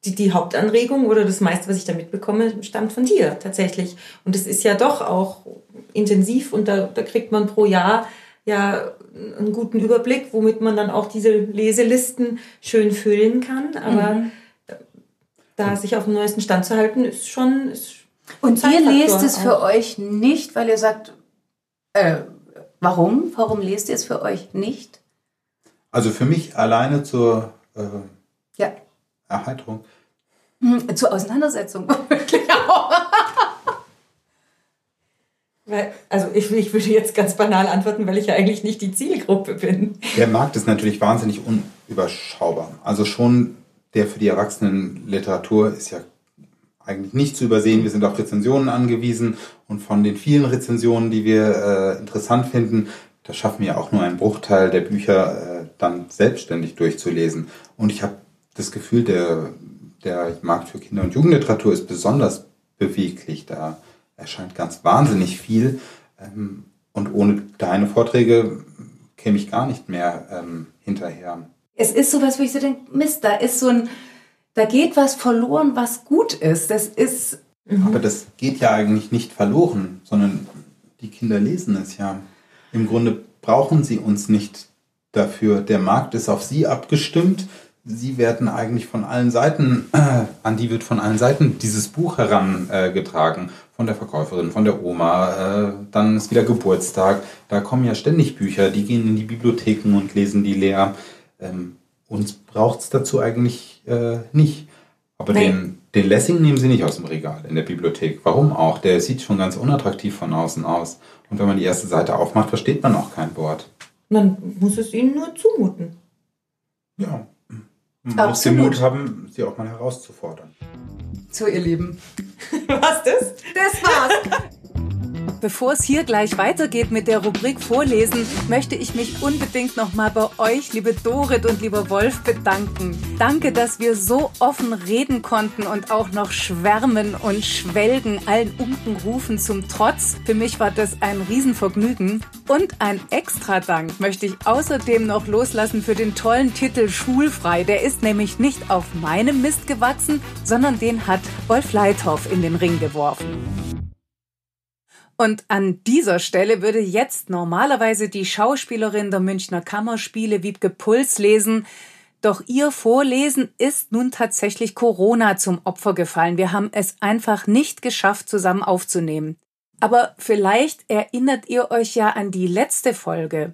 die, die Hauptanregung oder das meiste, was ich da mitbekomme, stammt von dir tatsächlich. Und es ist ja doch auch intensiv und da, da kriegt man pro Jahr ja einen guten Überblick, womit man dann auch diese Leselisten schön füllen kann. Aber mhm. da sich auf dem neuesten Stand zu halten, ist schon. Ist und ihr lest es für euch nicht, weil ihr sagt, äh, warum? Warum lest ihr es für euch nicht? Also für mich alleine zur äh, ja. Erheiterung. Hm, zur Auseinandersetzung. [laughs] Wirklich auch. Also ich, ich würde jetzt ganz banal antworten, weil ich ja eigentlich nicht die Zielgruppe bin. Der Markt ist natürlich wahnsinnig unüberschaubar. Also schon der für die Erwachsenenliteratur ist ja eigentlich nicht zu übersehen. Wir sind auf Rezensionen angewiesen und von den vielen Rezensionen, die wir äh, interessant finden, da schaffen wir auch nur einen Bruchteil der Bücher äh, dann selbstständig durchzulesen. Und ich habe das Gefühl, der, der Markt für Kinder- und Jugendliteratur ist besonders beweglich. Da erscheint ganz wahnsinnig viel. Ähm, und ohne deine Vorträge käme ich gar nicht mehr ähm, hinterher. Es ist sowas, wo ich so denke, Mist, da ist so ein, da geht was verloren, was gut ist. Das ist. Mhm. Aber das geht ja eigentlich nicht verloren, sondern die Kinder lesen es ja. Im Grunde brauchen sie uns nicht dafür. Der Markt ist auf sie abgestimmt sie werden eigentlich von allen Seiten, äh, an die wird von allen Seiten dieses Buch herangetragen. Äh, von der Verkäuferin, von der Oma, äh, dann ist wieder Geburtstag. Da kommen ja ständig Bücher, die gehen in die Bibliotheken und lesen die leer. Ähm, uns braucht es dazu eigentlich äh, nicht. Aber den, den Lessing nehmen sie nicht aus dem Regal in der Bibliothek. Warum auch? Der sieht schon ganz unattraktiv von außen aus. Und wenn man die erste Seite aufmacht, versteht man auch kein Wort. Man muss es ihnen nur zumuten. Ja, man muss den Mut haben, sie auch mal herauszufordern. So, ihr Lieben. [laughs] Was das? Das war's. Bevor es hier gleich weitergeht mit der Rubrik Vorlesen, möchte ich mich unbedingt nochmal bei euch, liebe Dorit und lieber Wolf, bedanken. Danke, dass wir so offen reden konnten und auch noch schwärmen und schwelgen, allen Unkenrufen zum Trotz. Für mich war das ein Riesenvergnügen. Und ein extra Dank möchte ich außerdem noch loslassen für den tollen Titel Schulfrei. Der ist nämlich nicht auf meinem Mist gewachsen, sondern den hat Wolf Leithoff in den Ring geworfen. Und an dieser Stelle würde jetzt normalerweise die Schauspielerin der Münchner Kammerspiele Wiebke Puls lesen. Doch ihr Vorlesen ist nun tatsächlich Corona zum Opfer gefallen. Wir haben es einfach nicht geschafft, zusammen aufzunehmen. Aber vielleicht erinnert ihr euch ja an die letzte Folge.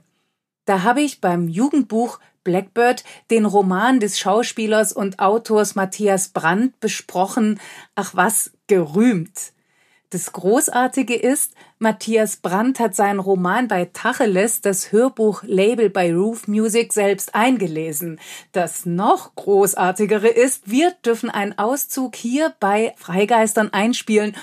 Da habe ich beim Jugendbuch Blackbird den Roman des Schauspielers und Autors Matthias Brandt besprochen. Ach was, gerühmt. Das Großartige ist, Matthias Brandt hat seinen Roman bei Tacheles, das Hörbuch Label bei Roof Music, selbst eingelesen. Das noch Großartigere ist, wir dürfen einen Auszug hier bei Freigeistern einspielen.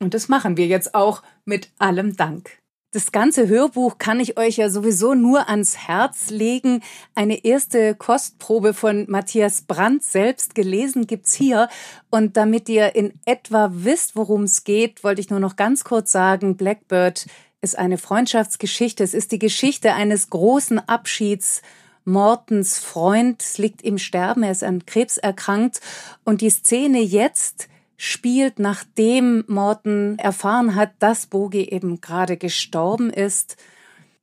Und das machen wir jetzt auch mit allem Dank. Das ganze Hörbuch kann ich euch ja sowieso nur ans Herz legen. Eine erste Kostprobe von Matthias Brandt selbst gelesen gibt's hier. Und damit ihr in etwa wisst, worum es geht, wollte ich nur noch ganz kurz sagen, Blackbird ist eine Freundschaftsgeschichte. Es ist die Geschichte eines großen Abschieds. Mortens Freund liegt im Sterben, er ist an Krebs erkrankt. Und die Szene jetzt spielt, nachdem Morten erfahren hat, dass Bogi eben gerade gestorben ist.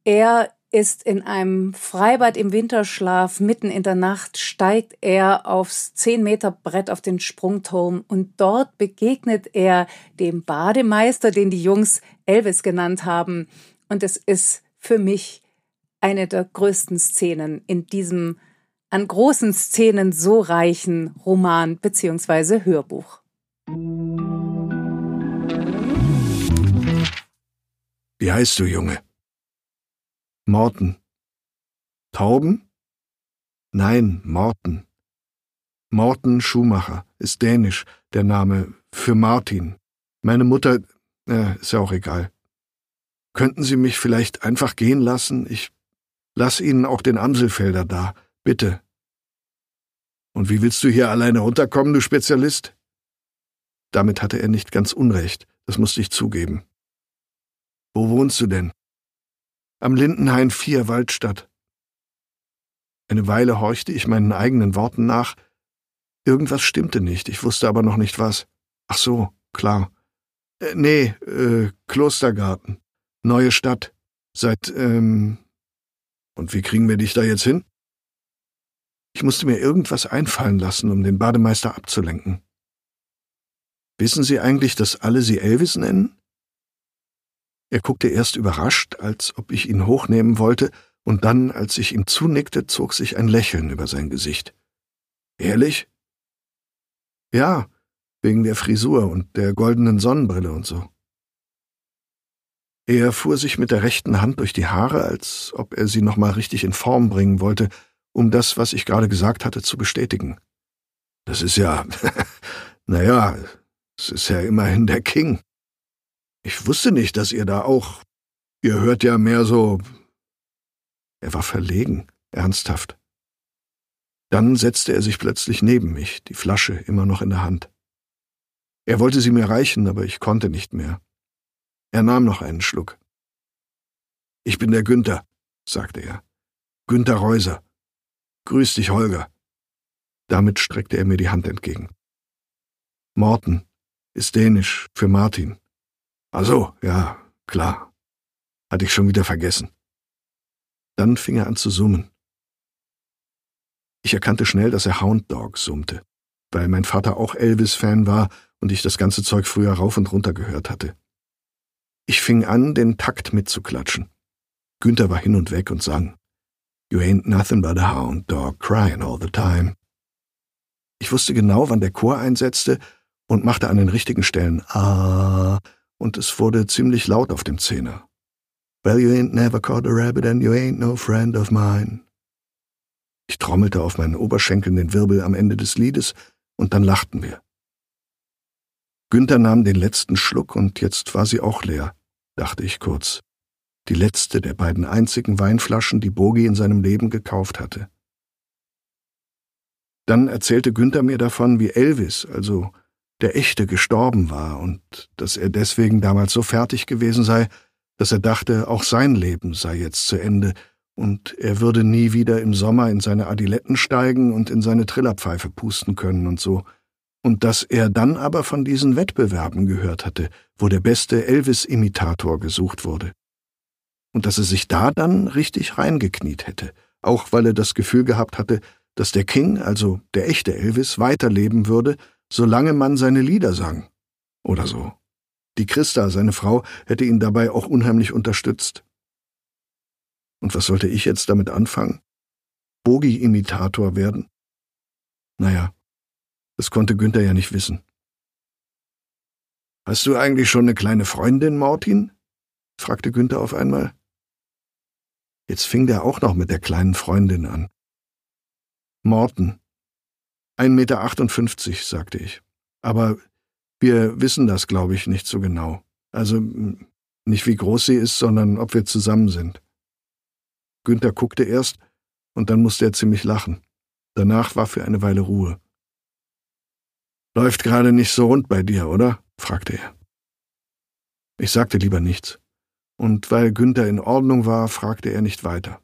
Er ist in einem Freibad im Winterschlaf, mitten in der Nacht steigt er aufs 10 Meter Brett auf den Sprungturm und dort begegnet er dem Bademeister, den die Jungs Elvis genannt haben. Und es ist für mich eine der größten Szenen in diesem an großen Szenen so reichen Roman bzw. Hörbuch. Wie heißt du, Junge? Morten. Tauben? Nein, Morten. Morten Schumacher ist dänisch, der Name für Martin. Meine Mutter, äh, ist ja auch egal. Könnten Sie mich vielleicht einfach gehen lassen? Ich lass Ihnen auch den Amselfelder da, bitte. Und wie willst du hier alleine runterkommen, du Spezialist? Damit hatte er nicht ganz Unrecht, das musste ich zugeben. Wo wohnst du denn? Am Lindenhain 4 Waldstadt. Eine Weile horchte ich meinen eigenen Worten nach. Irgendwas stimmte nicht, ich wusste aber noch nicht was. Ach so, klar. Äh, nee, äh, Klostergarten. Neue Stadt. Seit, ähm. Und wie kriegen wir dich da jetzt hin? Ich musste mir irgendwas einfallen lassen, um den Bademeister abzulenken. Wissen Sie eigentlich, dass alle Sie Elvis nennen? Er guckte erst überrascht, als ob ich ihn hochnehmen wollte, und dann, als ich ihm zunickte, zog sich ein Lächeln über sein Gesicht. Ehrlich? Ja, wegen der Frisur und der goldenen Sonnenbrille und so. Er fuhr sich mit der rechten Hand durch die Haare, als ob er sie nochmal richtig in Form bringen wollte, um das, was ich gerade gesagt hatte, zu bestätigen. Das ist ja, [laughs] naja, es ist ja immerhin der King. Ich wusste nicht, dass ihr da auch. Ihr hört ja mehr so. Er war verlegen, ernsthaft. Dann setzte er sich plötzlich neben mich, die Flasche immer noch in der Hand. Er wollte sie mir reichen, aber ich konnte nicht mehr. Er nahm noch einen Schluck. Ich bin der Günther, sagte er. Günther Reuser. Grüß dich, Holger. Damit streckte er mir die Hand entgegen. Morten ist dänisch für Martin. Ach so, ja, klar. Hatte ich schon wieder vergessen. Dann fing er an zu summen. Ich erkannte schnell, dass er Hound Dog summte, weil mein Vater auch Elvis-Fan war und ich das ganze Zeug früher rauf und runter gehört hatte. Ich fing an, den Takt mitzuklatschen. Günther war hin und weg und sang You ain't nothing but a hound dog crying all the time. Ich wusste genau, wann der Chor einsetzte und machte an den richtigen Stellen Ah, und es wurde ziemlich laut auf dem Zehner. Well, you ain't never caught a rabbit and you ain't no friend of mine. Ich trommelte auf meinen Oberschenkeln den Wirbel am Ende des Liedes und dann lachten wir. Günther nahm den letzten Schluck und jetzt war sie auch leer, dachte ich kurz. Die letzte der beiden einzigen Weinflaschen, die Bogi in seinem Leben gekauft hatte. Dann erzählte Günther mir davon, wie Elvis, also der Echte, gestorben war und dass er deswegen damals so fertig gewesen sei, dass er dachte, auch sein Leben sei jetzt zu Ende und er würde nie wieder im Sommer in seine Adiletten steigen und in seine Trillerpfeife pusten können und so. Und dass er dann aber von diesen Wettbewerben gehört hatte, wo der beste Elvis-Imitator gesucht wurde. Und dass er sich da dann richtig reingekniet hätte, auch weil er das Gefühl gehabt hatte, dass der King, also der echte Elvis, weiterleben würde, solange man seine Lieder sang. Oder so. Die Christa, seine Frau, hätte ihn dabei auch unheimlich unterstützt. Und was sollte ich jetzt damit anfangen? Bogi-Imitator werden? Naja, das konnte Günther ja nicht wissen. Hast du eigentlich schon eine kleine Freundin, Martin? fragte Günther auf einmal. Jetzt fing der auch noch mit der kleinen Freundin an. Morten. 1,58 Meter, sagte ich. Aber wir wissen das, glaube ich, nicht so genau. Also nicht wie groß sie ist, sondern ob wir zusammen sind. Günther guckte erst, und dann musste er ziemlich lachen. Danach war für eine Weile Ruhe. Läuft gerade nicht so rund bei dir, oder? fragte er. Ich sagte lieber nichts. Und weil Günther in Ordnung war, fragte er nicht weiter.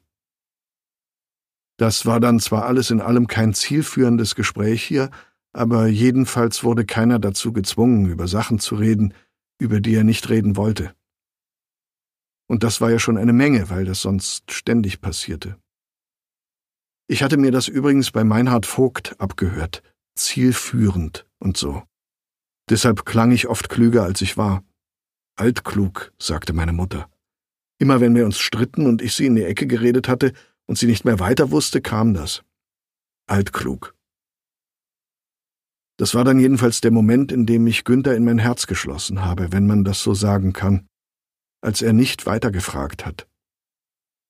Das war dann zwar alles in allem kein zielführendes Gespräch hier, aber jedenfalls wurde keiner dazu gezwungen, über Sachen zu reden, über die er nicht reden wollte. Und das war ja schon eine Menge, weil das sonst ständig passierte. Ich hatte mir das übrigens bei Meinhard Vogt abgehört, zielführend und so. Deshalb klang ich oft klüger, als ich war. Altklug, sagte meine Mutter. Immer wenn wir uns stritten und ich sie in die Ecke geredet hatte und sie nicht mehr weiter wusste, kam das. Altklug. Das war dann jedenfalls der Moment, in dem ich Günther in mein Herz geschlossen habe, wenn man das so sagen kann als er nicht weitergefragt hat.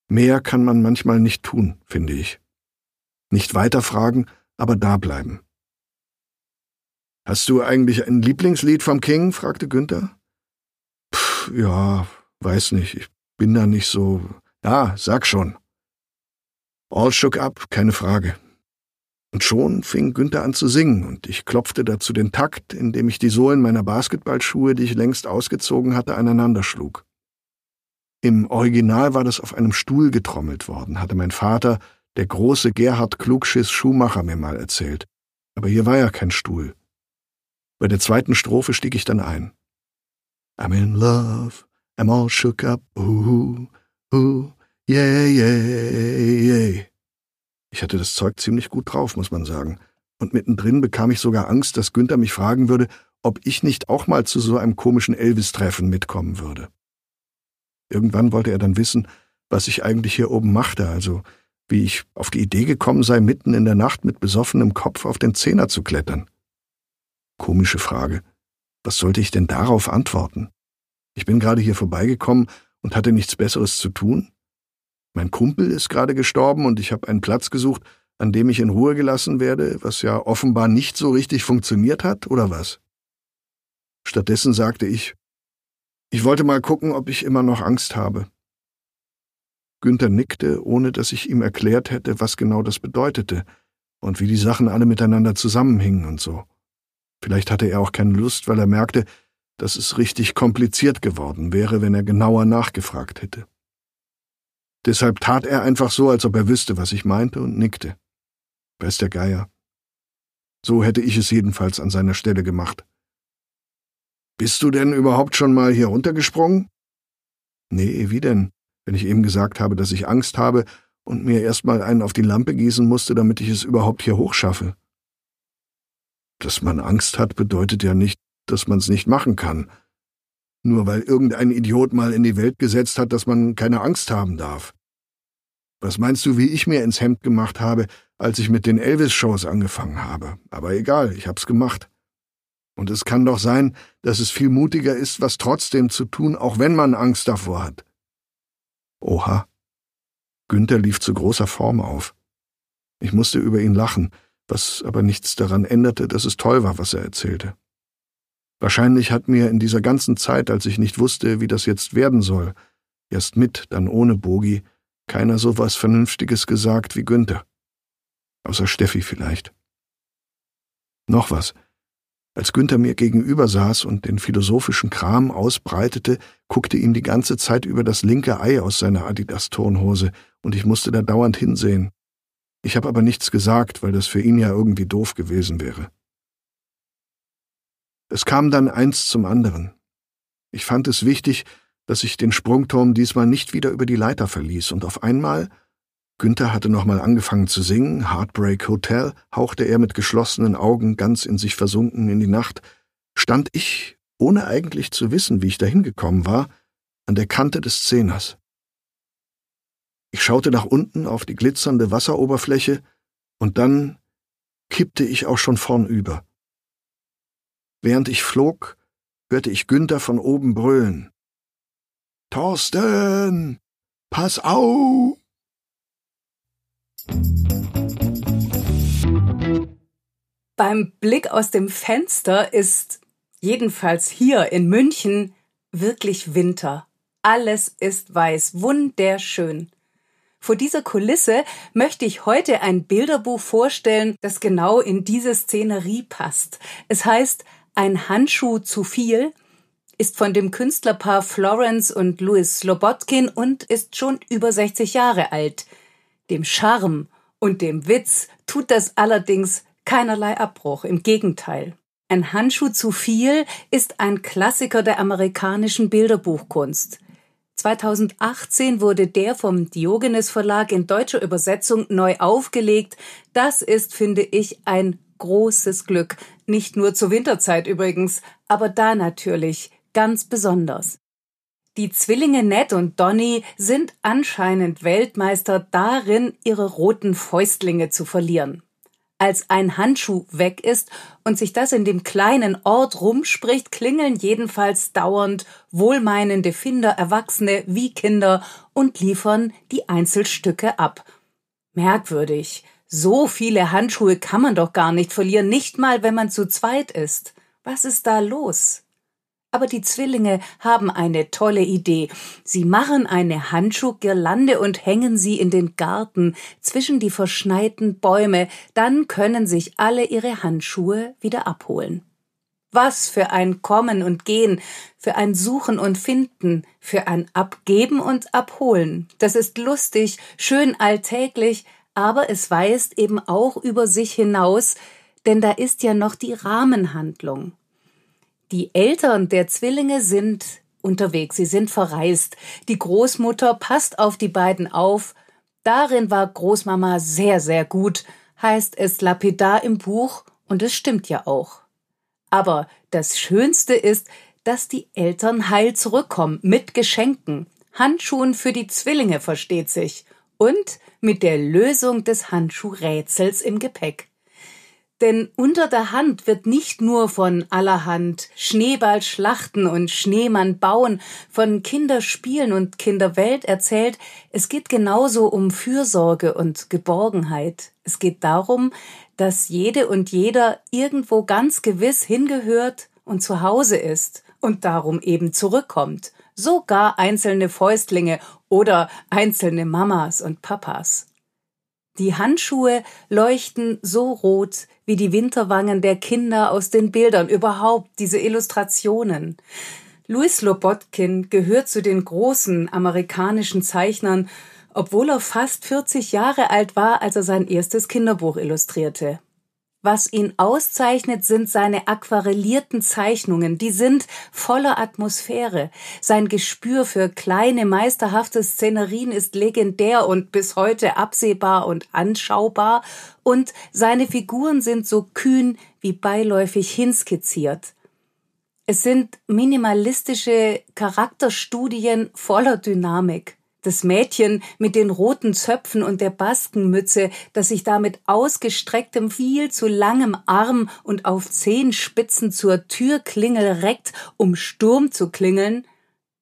Mehr kann man manchmal nicht tun, finde ich. Nicht weiterfragen, aber dableiben. Hast du eigentlich ein Lieblingslied vom King? fragte Günther. Pff, ja, weiß nicht, ich bin da nicht so. Ja, sag schon. All shook up, keine Frage. Und schon fing Günther an zu singen, und ich klopfte dazu den Takt, indem ich die Sohlen meiner Basketballschuhe, die ich längst ausgezogen hatte, aneinander schlug. Im Original war das auf einem Stuhl getrommelt worden, hatte mein Vater, der große Gerhard Klugschiss Schumacher, mir mal erzählt. Aber hier war ja kein Stuhl. Bei der zweiten Strophe stieg ich dann ein. I'm in love, I'm all shook up, ooh, ooh, yeah, yeah, yeah. Ich hatte das Zeug ziemlich gut drauf, muss man sagen. Und mittendrin bekam ich sogar Angst, dass Günther mich fragen würde, ob ich nicht auch mal zu so einem komischen Elvis-Treffen mitkommen würde. Irgendwann wollte er dann wissen, was ich eigentlich hier oben machte, also wie ich auf die Idee gekommen sei, mitten in der Nacht mit besoffenem Kopf auf den Zehner zu klettern. Komische Frage. Was sollte ich denn darauf antworten? Ich bin gerade hier vorbeigekommen und hatte nichts Besseres zu tun? Mein Kumpel ist gerade gestorben und ich habe einen Platz gesucht, an dem ich in Ruhe gelassen werde, was ja offenbar nicht so richtig funktioniert hat, oder was? Stattdessen sagte ich, ich wollte mal gucken, ob ich immer noch Angst habe. Günther nickte, ohne dass ich ihm erklärt hätte, was genau das bedeutete und wie die Sachen alle miteinander zusammenhingen und so. Vielleicht hatte er auch keine Lust, weil er merkte, dass es richtig kompliziert geworden wäre, wenn er genauer nachgefragt hätte. Deshalb tat er einfach so, als ob er wüsste, was ich meinte, und nickte. Weiß der Geier. So hätte ich es jedenfalls an seiner Stelle gemacht. Bist du denn überhaupt schon mal hier runtergesprungen? Nee, wie denn? Wenn ich eben gesagt habe, dass ich Angst habe und mir erst mal einen auf die Lampe gießen musste, damit ich es überhaupt hier hochschaffe. Dass man Angst hat, bedeutet ja nicht, dass man es nicht machen kann. Nur weil irgendein Idiot mal in die Welt gesetzt hat, dass man keine Angst haben darf. Was meinst du, wie ich mir ins Hemd gemacht habe, als ich mit den Elvis-Shows angefangen habe? Aber egal, ich hab's gemacht. Und es kann doch sein, dass es viel mutiger ist, was trotzdem zu tun, auch wenn man Angst davor hat. Oha. Günther lief zu großer Form auf. Ich musste über ihn lachen, was aber nichts daran änderte, dass es toll war, was er erzählte. Wahrscheinlich hat mir in dieser ganzen Zeit, als ich nicht wusste, wie das jetzt werden soll, erst mit, dann ohne Bogi, keiner so was Vernünftiges gesagt wie Günther. Außer Steffi vielleicht. Noch was. Als Günther mir gegenüber saß und den philosophischen Kram ausbreitete, guckte ihm die ganze Zeit über das linke Ei aus seiner Adidas-Turnhose, und ich musste da dauernd hinsehen. Ich habe aber nichts gesagt, weil das für ihn ja irgendwie doof gewesen wäre. Es kam dann eins zum anderen. Ich fand es wichtig, dass ich den Sprungturm diesmal nicht wieder über die Leiter verließ, und auf einmal Günther hatte nochmal angefangen zu singen, Heartbreak Hotel, hauchte er mit geschlossenen Augen ganz in sich versunken in die Nacht, stand ich, ohne eigentlich zu wissen, wie ich dahin gekommen war, an der Kante des Zehners. Ich schaute nach unten auf die glitzernde Wasseroberfläche, und dann kippte ich auch schon vornüber. Während ich flog, hörte ich Günther von oben brüllen. Thorsten, pass auf! Beim Blick aus dem Fenster ist, jedenfalls hier in München, wirklich Winter. Alles ist weiß, wunderschön. Vor dieser Kulisse möchte ich heute ein Bilderbuch vorstellen, das genau in diese Szenerie passt. Es heißt Ein Handschuh zu viel, ist von dem Künstlerpaar Florence und Louis Slobodkin und ist schon über 60 Jahre alt. Dem Charme und dem Witz tut das allerdings keinerlei Abbruch, im Gegenteil. Ein Handschuh zu viel ist ein Klassiker der amerikanischen Bilderbuchkunst. 2018 wurde der vom Diogenes Verlag in deutscher Übersetzung neu aufgelegt. Das ist, finde ich, ein großes Glück. Nicht nur zur Winterzeit übrigens, aber da natürlich ganz besonders. Die Zwillinge Ned und Donny sind anscheinend Weltmeister darin, ihre roten Fäustlinge zu verlieren. Als ein Handschuh weg ist und sich das in dem kleinen Ort rumspricht, klingeln jedenfalls dauernd wohlmeinende Finder, Erwachsene wie Kinder und liefern die Einzelstücke ab. Merkwürdig. So viele Handschuhe kann man doch gar nicht verlieren, nicht mal wenn man zu zweit ist. Was ist da los? Aber die Zwillinge haben eine tolle Idee. Sie machen eine Handschuhgirlande und hängen sie in den Garten zwischen die verschneiten Bäume. Dann können sich alle ihre Handschuhe wieder abholen. Was für ein Kommen und Gehen, für ein Suchen und Finden, für ein Abgeben und Abholen. Das ist lustig, schön alltäglich, aber es weist eben auch über sich hinaus, denn da ist ja noch die Rahmenhandlung. Die Eltern der Zwillinge sind unterwegs, sie sind verreist. Die Großmutter passt auf die beiden auf. Darin war Großmama sehr, sehr gut, heißt es lapidar im Buch, und es stimmt ja auch. Aber das Schönste ist, dass die Eltern heil zurückkommen mit Geschenken. Handschuhen für die Zwillinge versteht sich. Und mit der Lösung des Handschuhrätsels im Gepäck. Denn unter der Hand wird nicht nur von allerhand Schneeballschlachten und Schneemann bauen, von Kinderspielen und Kinderwelt erzählt, es geht genauso um Fürsorge und Geborgenheit. Es geht darum, dass jede und jeder irgendwo ganz gewiss hingehört und zu Hause ist und darum eben zurückkommt. Sogar einzelne Fäustlinge oder einzelne Mamas und Papas. Die Handschuhe leuchten so rot wie die Winterwangen der Kinder aus den Bildern, überhaupt diese Illustrationen. Louis Lobotkin gehört zu den großen amerikanischen Zeichnern, obwohl er fast 40 Jahre alt war, als er sein erstes Kinderbuch illustrierte. Was ihn auszeichnet, sind seine aquarellierten Zeichnungen, die sind voller Atmosphäre. Sein Gespür für kleine, meisterhafte Szenerien ist legendär und bis heute absehbar und anschaubar, und seine Figuren sind so kühn wie beiläufig hinskizziert. Es sind minimalistische Charakterstudien voller Dynamik. Das Mädchen mit den roten Zöpfen und der Baskenmütze, das sich da mit ausgestrecktem, viel zu langem Arm und auf Zehenspitzen zur Türklingel reckt, um Sturm zu klingeln,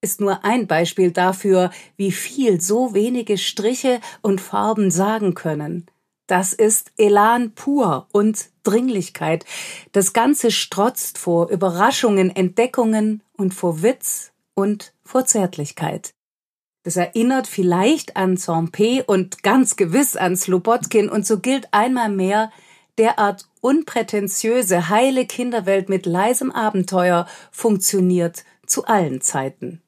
ist nur ein Beispiel dafür, wie viel so wenige Striche und Farben sagen können. Das ist Elan pur und Dringlichkeit. Das Ganze strotzt vor Überraschungen, Entdeckungen und vor Witz und vor Zärtlichkeit. Das erinnert vielleicht an Saint-Pé und ganz gewiss an Slobodkin und so gilt einmal mehr, derart unprätentiöse, heile Kinderwelt mit leisem Abenteuer funktioniert zu allen Zeiten.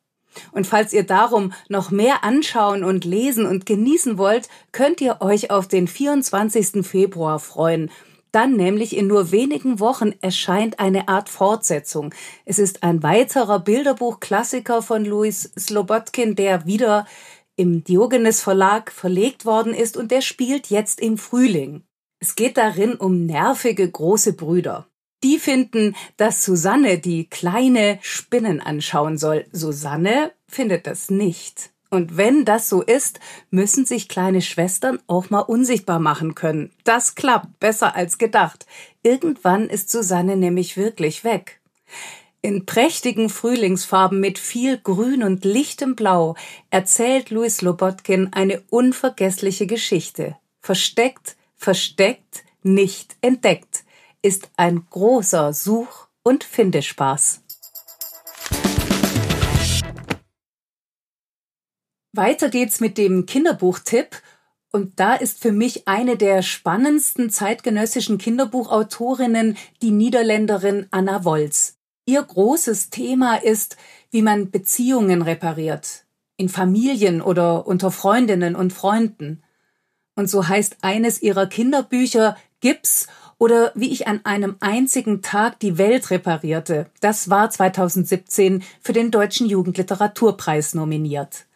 Und falls ihr darum noch mehr anschauen und lesen und genießen wollt, könnt ihr euch auf den 24. Februar freuen dann nämlich in nur wenigen Wochen erscheint eine Art Fortsetzung. Es ist ein weiterer Bilderbuchklassiker von Louis Slobodkin, der wieder im Diogenes Verlag verlegt worden ist und der spielt jetzt im Frühling. Es geht darin um nervige große Brüder. Die finden, dass Susanne die kleine Spinnen anschauen soll. Susanne findet das nicht. Und wenn das so ist, müssen sich kleine Schwestern auch mal unsichtbar machen können. Das klappt besser als gedacht. Irgendwann ist Susanne nämlich wirklich weg. In prächtigen Frühlingsfarben mit viel Grün und lichtem Blau erzählt Louis Lobotkin eine unvergessliche Geschichte. Versteckt, versteckt, nicht entdeckt ist ein großer Such- und Findespaß. Weiter geht's mit dem Kinderbuchtipp. Und da ist für mich eine der spannendsten zeitgenössischen Kinderbuchautorinnen die Niederländerin Anna Wolz. Ihr großes Thema ist, wie man Beziehungen repariert. In Familien oder unter Freundinnen und Freunden. Und so heißt eines ihrer Kinderbücher Gips oder wie ich an einem einzigen Tag die Welt reparierte. Das war 2017 für den Deutschen Jugendliteraturpreis nominiert.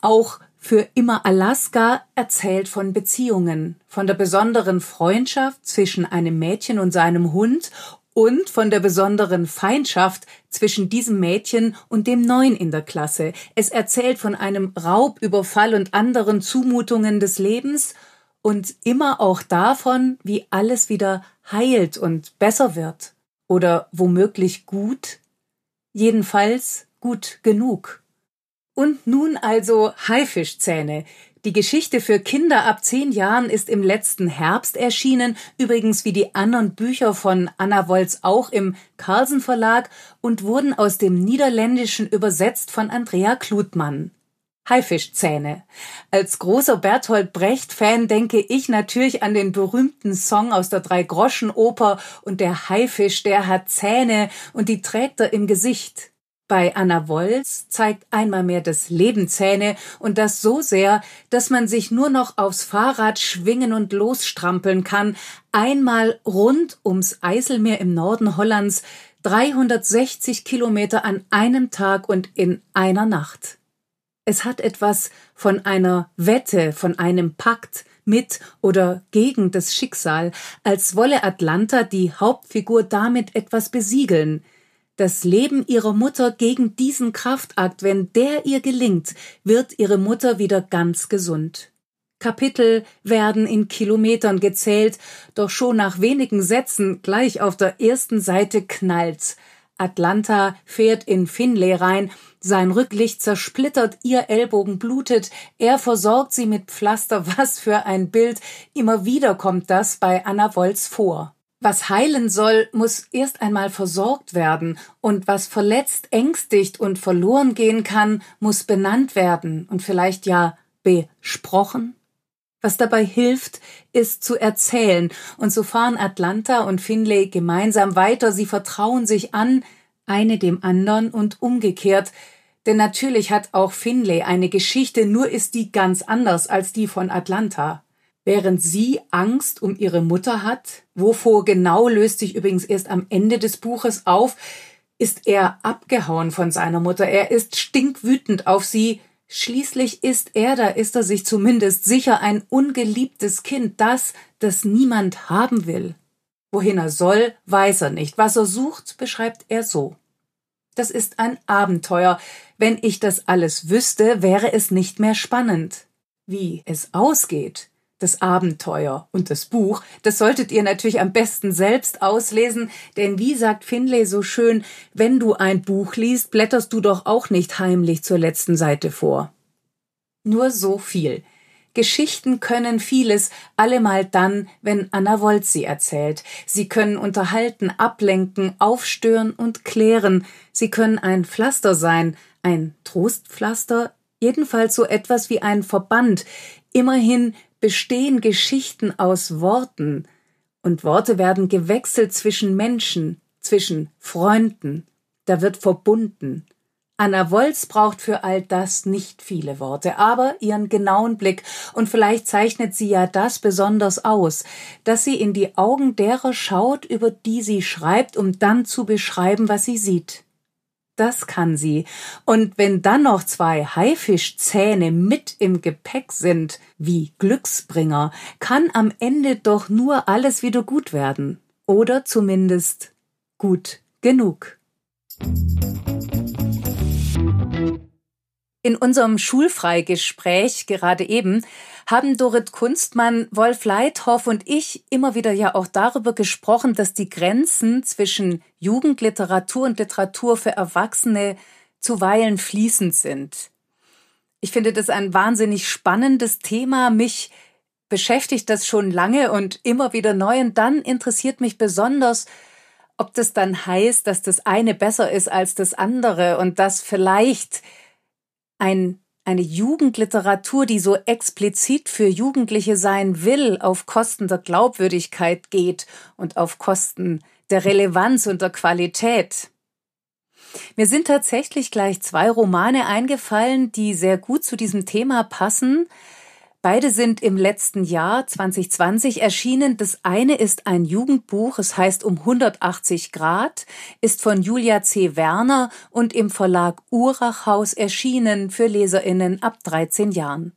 Auch für immer Alaska erzählt von Beziehungen, von der besonderen Freundschaft zwischen einem Mädchen und seinem Hund und von der besonderen Feindschaft zwischen diesem Mädchen und dem Neuen in der Klasse. Es erzählt von einem Raubüberfall und anderen Zumutungen des Lebens und immer auch davon, wie alles wieder heilt und besser wird. Oder womöglich gut. Jedenfalls gut genug. Und nun also Haifischzähne. Die Geschichte für Kinder ab zehn Jahren ist im letzten Herbst erschienen, übrigens wie die anderen Bücher von Anna Wolz auch im Carlsen Verlag und wurden aus dem Niederländischen übersetzt von Andrea Klutmann. Haifischzähne. Als großer Bertolt Brecht-Fan denke ich natürlich an den berühmten Song aus der Drei-Groschen-Oper und der Haifisch, der hat Zähne und die trägt er im Gesicht. Bei Anna Wolz zeigt einmal mehr das Leben Zähne und das so sehr, dass man sich nur noch aufs Fahrrad schwingen und losstrampeln kann, einmal rund ums Eiselmeer im Norden Hollands, 360 Kilometer an einem Tag und in einer Nacht. Es hat etwas von einer Wette, von einem Pakt mit oder gegen das Schicksal, als wolle Atlanta die Hauptfigur damit etwas besiegeln – das Leben ihrer Mutter gegen diesen Kraftakt, wenn der ihr gelingt, wird ihre Mutter wieder ganz gesund. Kapitel werden in Kilometern gezählt, doch schon nach wenigen Sätzen gleich auf der ersten Seite knallt's. Atlanta fährt in Finlay rein, sein Rücklicht zersplittert, ihr Ellbogen blutet, er versorgt sie mit Pflaster, was für ein Bild, immer wieder kommt das bei Anna Wolz vor. Was heilen soll, muss erst einmal versorgt werden, und was verletzt, ängstigt und verloren gehen kann, muss benannt werden und vielleicht ja besprochen. Was dabei hilft, ist zu erzählen, und so fahren Atlanta und Finlay gemeinsam weiter, sie vertrauen sich an, eine dem anderen und umgekehrt, denn natürlich hat auch Finlay eine Geschichte, nur ist die ganz anders als die von Atlanta. Während sie Angst um ihre Mutter hat, wovor genau löst sich übrigens erst am Ende des Buches auf, ist er abgehauen von seiner Mutter, er ist stinkwütend auf sie, schließlich ist er, da ist er sich zumindest sicher, ein ungeliebtes Kind, das, das niemand haben will. Wohin er soll, weiß er nicht, was er sucht, beschreibt er so. Das ist ein Abenteuer. Wenn ich das alles wüsste, wäre es nicht mehr spannend. Wie es ausgeht, das Abenteuer und das Buch, das solltet ihr natürlich am besten selbst auslesen, denn wie sagt Finlay so schön, wenn du ein Buch liest, blätterst du doch auch nicht heimlich zur letzten Seite vor. Nur so viel. Geschichten können vieles, allemal dann, wenn Anna Wolz sie erzählt. Sie können unterhalten, ablenken, aufstören und klären. Sie können ein Pflaster sein, ein Trostpflaster, jedenfalls so etwas wie ein Verband. Immerhin bestehen Geschichten aus Worten, und Worte werden gewechselt zwischen Menschen, zwischen Freunden, da wird verbunden. Anna Wolz braucht für all das nicht viele Worte, aber ihren genauen Blick, und vielleicht zeichnet sie ja das besonders aus, dass sie in die Augen derer schaut, über die sie schreibt, um dann zu beschreiben, was sie sieht das kann sie. Und wenn dann noch zwei Haifischzähne mit im Gepäck sind, wie Glücksbringer, kann am Ende doch nur alles wieder gut werden. Oder zumindest gut genug. In unserem Schulfreigespräch gerade eben haben Dorit Kunstmann, Wolf Leithoff und ich immer wieder ja auch darüber gesprochen, dass die Grenzen zwischen Jugendliteratur und Literatur für Erwachsene zuweilen fließend sind. Ich finde das ein wahnsinnig spannendes Thema. Mich beschäftigt das schon lange und immer wieder neu. Und dann interessiert mich besonders, ob das dann heißt, dass das eine besser ist als das andere und dass vielleicht ein, eine Jugendliteratur, die so explizit für Jugendliche sein will, auf Kosten der Glaubwürdigkeit geht und auf Kosten der Relevanz und der Qualität. Mir sind tatsächlich gleich zwei Romane eingefallen, die sehr gut zu diesem Thema passen, Beide sind im letzten Jahr 2020 erschienen. Das eine ist ein Jugendbuch, es heißt um 180 Grad, ist von Julia C. Werner und im Verlag Urachhaus erschienen für Leserinnen ab 13 Jahren.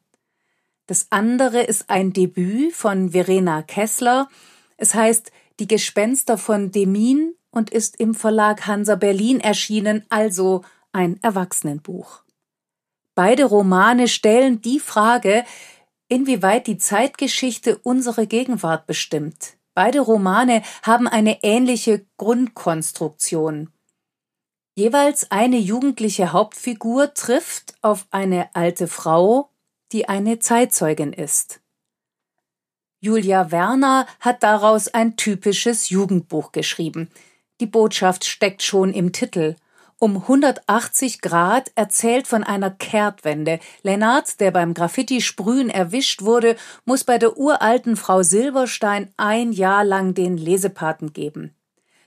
Das andere ist ein Debüt von Verena Kessler. Es heißt Die Gespenster von Demin und ist im Verlag Hansa Berlin erschienen, also ein Erwachsenenbuch. Beide Romane stellen die Frage, inwieweit die Zeitgeschichte unsere Gegenwart bestimmt. Beide Romane haben eine ähnliche Grundkonstruktion. Jeweils eine jugendliche Hauptfigur trifft auf eine alte Frau, die eine Zeitzeugin ist. Julia Werner hat daraus ein typisches Jugendbuch geschrieben. Die Botschaft steckt schon im Titel um 180 Grad erzählt von einer Kehrtwende. Lennart, der beim Graffiti-Sprühen erwischt wurde, muss bei der uralten Frau Silberstein ein Jahr lang den Lesepaten geben.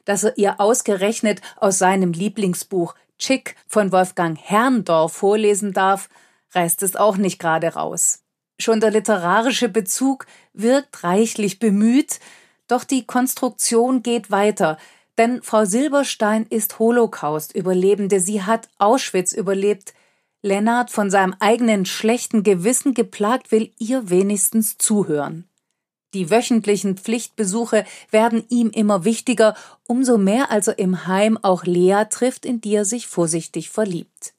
dass er ihr ausgerechnet aus seinem Lieblingsbuch Chick von Wolfgang Herrndorf vorlesen darf, reißt es auch nicht gerade raus. Schon der literarische Bezug wirkt reichlich bemüht, doch die Konstruktion geht weiter, denn Frau Silberstein ist Holocaust-Überlebende, sie hat Auschwitz überlebt. Lennart, von seinem eigenen schlechten Gewissen geplagt, will ihr wenigstens zuhören. Die wöchentlichen Pflichtbesuche werden ihm immer wichtiger, umso mehr als er im Heim auch Lea trifft, in die er sich vorsichtig verliebt.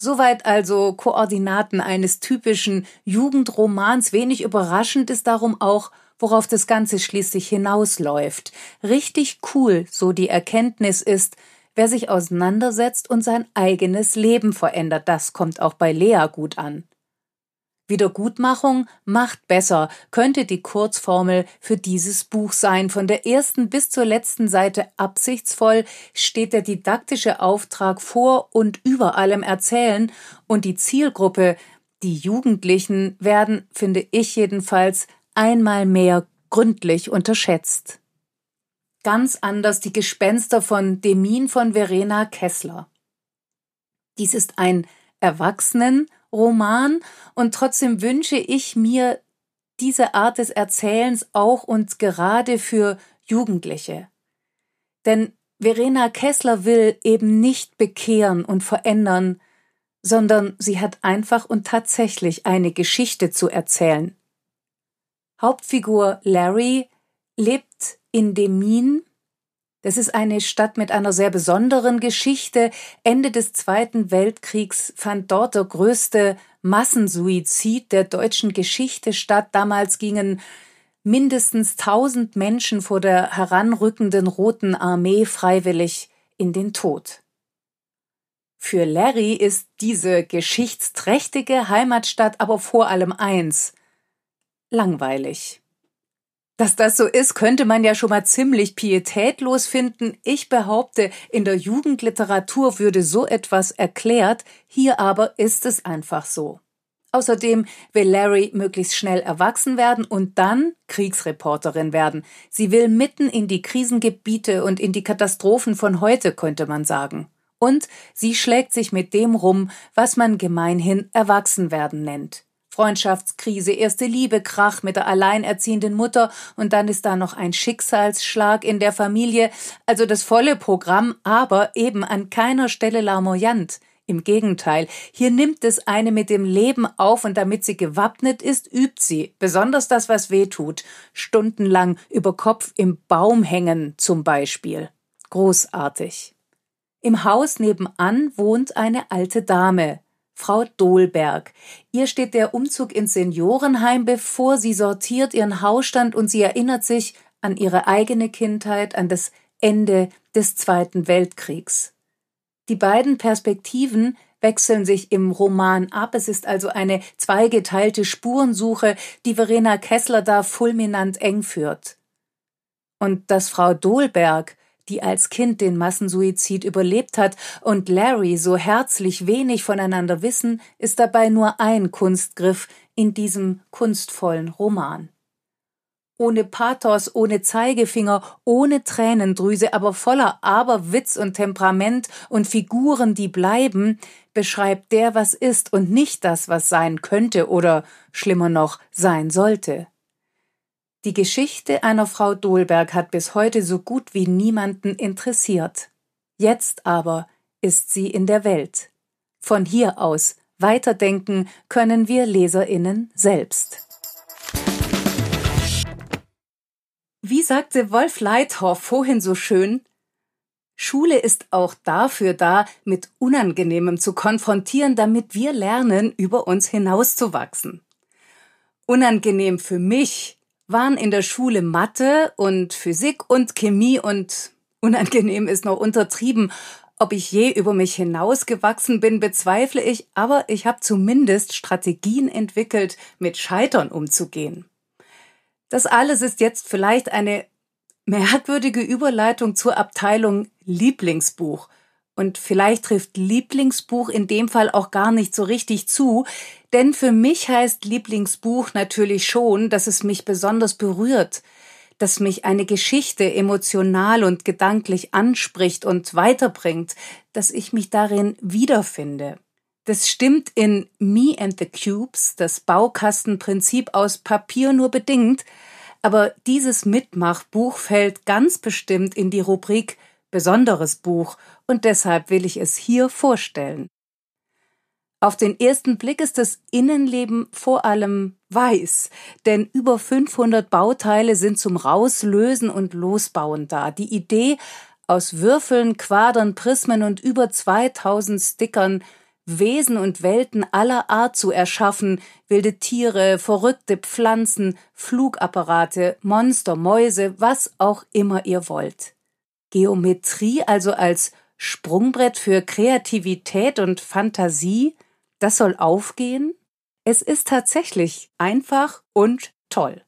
Soweit also Koordinaten eines typischen Jugendromans. Wenig überraschend ist darum auch, worauf das Ganze schließlich hinausläuft. Richtig cool, so die Erkenntnis ist, wer sich auseinandersetzt und sein eigenes Leben verändert. Das kommt auch bei Lea gut an. Wiedergutmachung macht besser könnte die Kurzformel für dieses Buch sein. Von der ersten bis zur letzten Seite absichtsvoll steht der didaktische Auftrag vor und über allem Erzählen und die Zielgruppe, die Jugendlichen, werden, finde ich jedenfalls, einmal mehr gründlich unterschätzt. Ganz anders die Gespenster von Demin von Verena Kessler. Dies ist ein Erwachsenen- Roman und trotzdem wünsche ich mir diese Art des Erzählens auch und gerade für Jugendliche. Denn Verena Kessler will eben nicht bekehren und verändern, sondern sie hat einfach und tatsächlich eine Geschichte zu erzählen. Hauptfigur Larry lebt in Demin das ist eine Stadt mit einer sehr besonderen Geschichte. Ende des Zweiten Weltkriegs fand dort der größte Massensuizid der deutschen Geschichte statt. Damals gingen mindestens tausend Menschen vor der heranrückenden Roten Armee freiwillig in den Tod. Für Larry ist diese geschichtsträchtige Heimatstadt aber vor allem eins langweilig. Dass das so ist, könnte man ja schon mal ziemlich pietätlos finden. Ich behaupte, in der Jugendliteratur würde so etwas erklärt, hier aber ist es einfach so. Außerdem will Larry möglichst schnell erwachsen werden und dann Kriegsreporterin werden. Sie will mitten in die Krisengebiete und in die Katastrophen von heute, könnte man sagen. Und sie schlägt sich mit dem rum, was man gemeinhin Erwachsenwerden nennt. Freundschaftskrise, erste Liebe, Krach mit der alleinerziehenden Mutter und dann ist da noch ein Schicksalsschlag in der Familie, also das volle Programm, aber eben an keiner Stelle larmoyant. Im Gegenteil, hier nimmt es eine mit dem Leben auf und damit sie gewappnet ist, übt sie, besonders das, was weh tut, stundenlang über Kopf im Baum hängen zum Beispiel. Großartig. Im Haus nebenan wohnt eine alte Dame, Frau Dohlberg. Ihr steht der Umzug ins Seniorenheim bevor. Sie sortiert ihren Hausstand und sie erinnert sich an ihre eigene Kindheit, an das Ende des Zweiten Weltkriegs. Die beiden Perspektiven wechseln sich im Roman ab. Es ist also eine zweigeteilte Spurensuche, die Verena Kessler da fulminant eng führt. Und dass Frau Dohlberg die als Kind den Massensuizid überlebt hat, und Larry so herzlich wenig voneinander wissen, ist dabei nur ein Kunstgriff in diesem kunstvollen Roman. Ohne Pathos, ohne Zeigefinger, ohne Tränendrüse, aber voller Aberwitz und Temperament und Figuren, die bleiben, beschreibt der, was ist und nicht das, was sein könnte oder schlimmer noch sein sollte. Die Geschichte einer Frau Dolberg hat bis heute so gut wie niemanden interessiert. Jetzt aber ist sie in der Welt. Von hier aus weiterdenken können wir Leserinnen selbst. Wie sagte Wolf Leithoff vorhin so schön, Schule ist auch dafür da, mit Unangenehmem zu konfrontieren, damit wir lernen, über uns hinauszuwachsen. Unangenehm für mich waren in der Schule Mathe und Physik und Chemie und [laughs] unangenehm ist noch untertrieben. Ob ich je über mich hinausgewachsen bin, bezweifle ich, aber ich habe zumindest Strategien entwickelt, mit Scheitern umzugehen. Das alles ist jetzt vielleicht eine merkwürdige Überleitung zur Abteilung Lieblingsbuch. Und vielleicht trifft Lieblingsbuch in dem Fall auch gar nicht so richtig zu, denn für mich heißt Lieblingsbuch natürlich schon, dass es mich besonders berührt, dass mich eine Geschichte emotional und gedanklich anspricht und weiterbringt, dass ich mich darin wiederfinde. Das stimmt in Me and the Cubes, das Baukastenprinzip aus Papier nur bedingt, aber dieses Mitmachbuch fällt ganz bestimmt in die Rubrik Besonderes Buch und deshalb will ich es hier vorstellen. Auf den ersten Blick ist das Innenleben vor allem weiß, denn über 500 Bauteile sind zum Rauslösen und Losbauen da. Die Idee, aus Würfeln, Quadern, Prismen und über 2000 Stickern Wesen und Welten aller Art zu erschaffen, wilde Tiere, verrückte Pflanzen, Flugapparate, Monster, Mäuse, was auch immer ihr wollt. Geometrie also als Sprungbrett für Kreativität und Fantasie, das soll aufgehen? Es ist tatsächlich einfach und toll.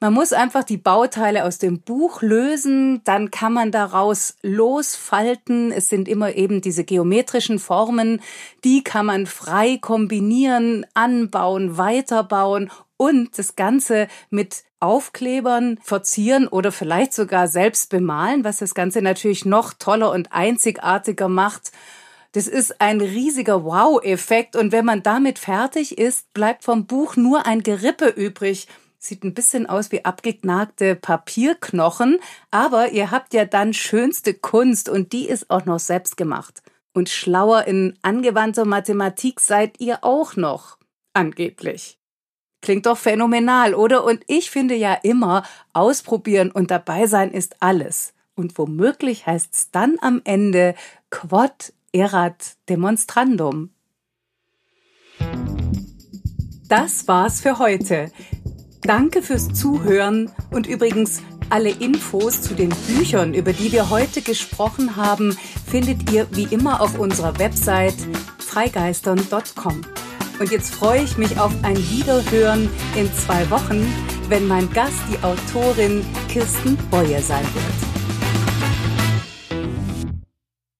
Man muss einfach die Bauteile aus dem Buch lösen, dann kann man daraus losfalten. Es sind immer eben diese geometrischen Formen, die kann man frei kombinieren, anbauen, weiterbauen und das Ganze mit Aufklebern verzieren oder vielleicht sogar selbst bemalen, was das Ganze natürlich noch toller und einzigartiger macht. Das ist ein riesiger Wow-Effekt und wenn man damit fertig ist, bleibt vom Buch nur ein Gerippe übrig. Sieht ein bisschen aus wie abgeknagte Papierknochen, aber ihr habt ja dann schönste Kunst und die ist auch noch selbst gemacht. Und schlauer in angewandter Mathematik seid ihr auch noch. Angeblich. Klingt doch phänomenal, oder? Und ich finde ja immer, ausprobieren und dabei sein ist alles. Und womöglich heißt's dann am Ende Quod erat demonstrandum. Das war's für heute. Danke fürs Zuhören und übrigens alle Infos zu den Büchern, über die wir heute gesprochen haben, findet ihr wie immer auf unserer Website freigeistern.com. Und jetzt freue ich mich auf ein Wiederhören in zwei Wochen, wenn mein Gast die Autorin Kirsten Boye sein wird.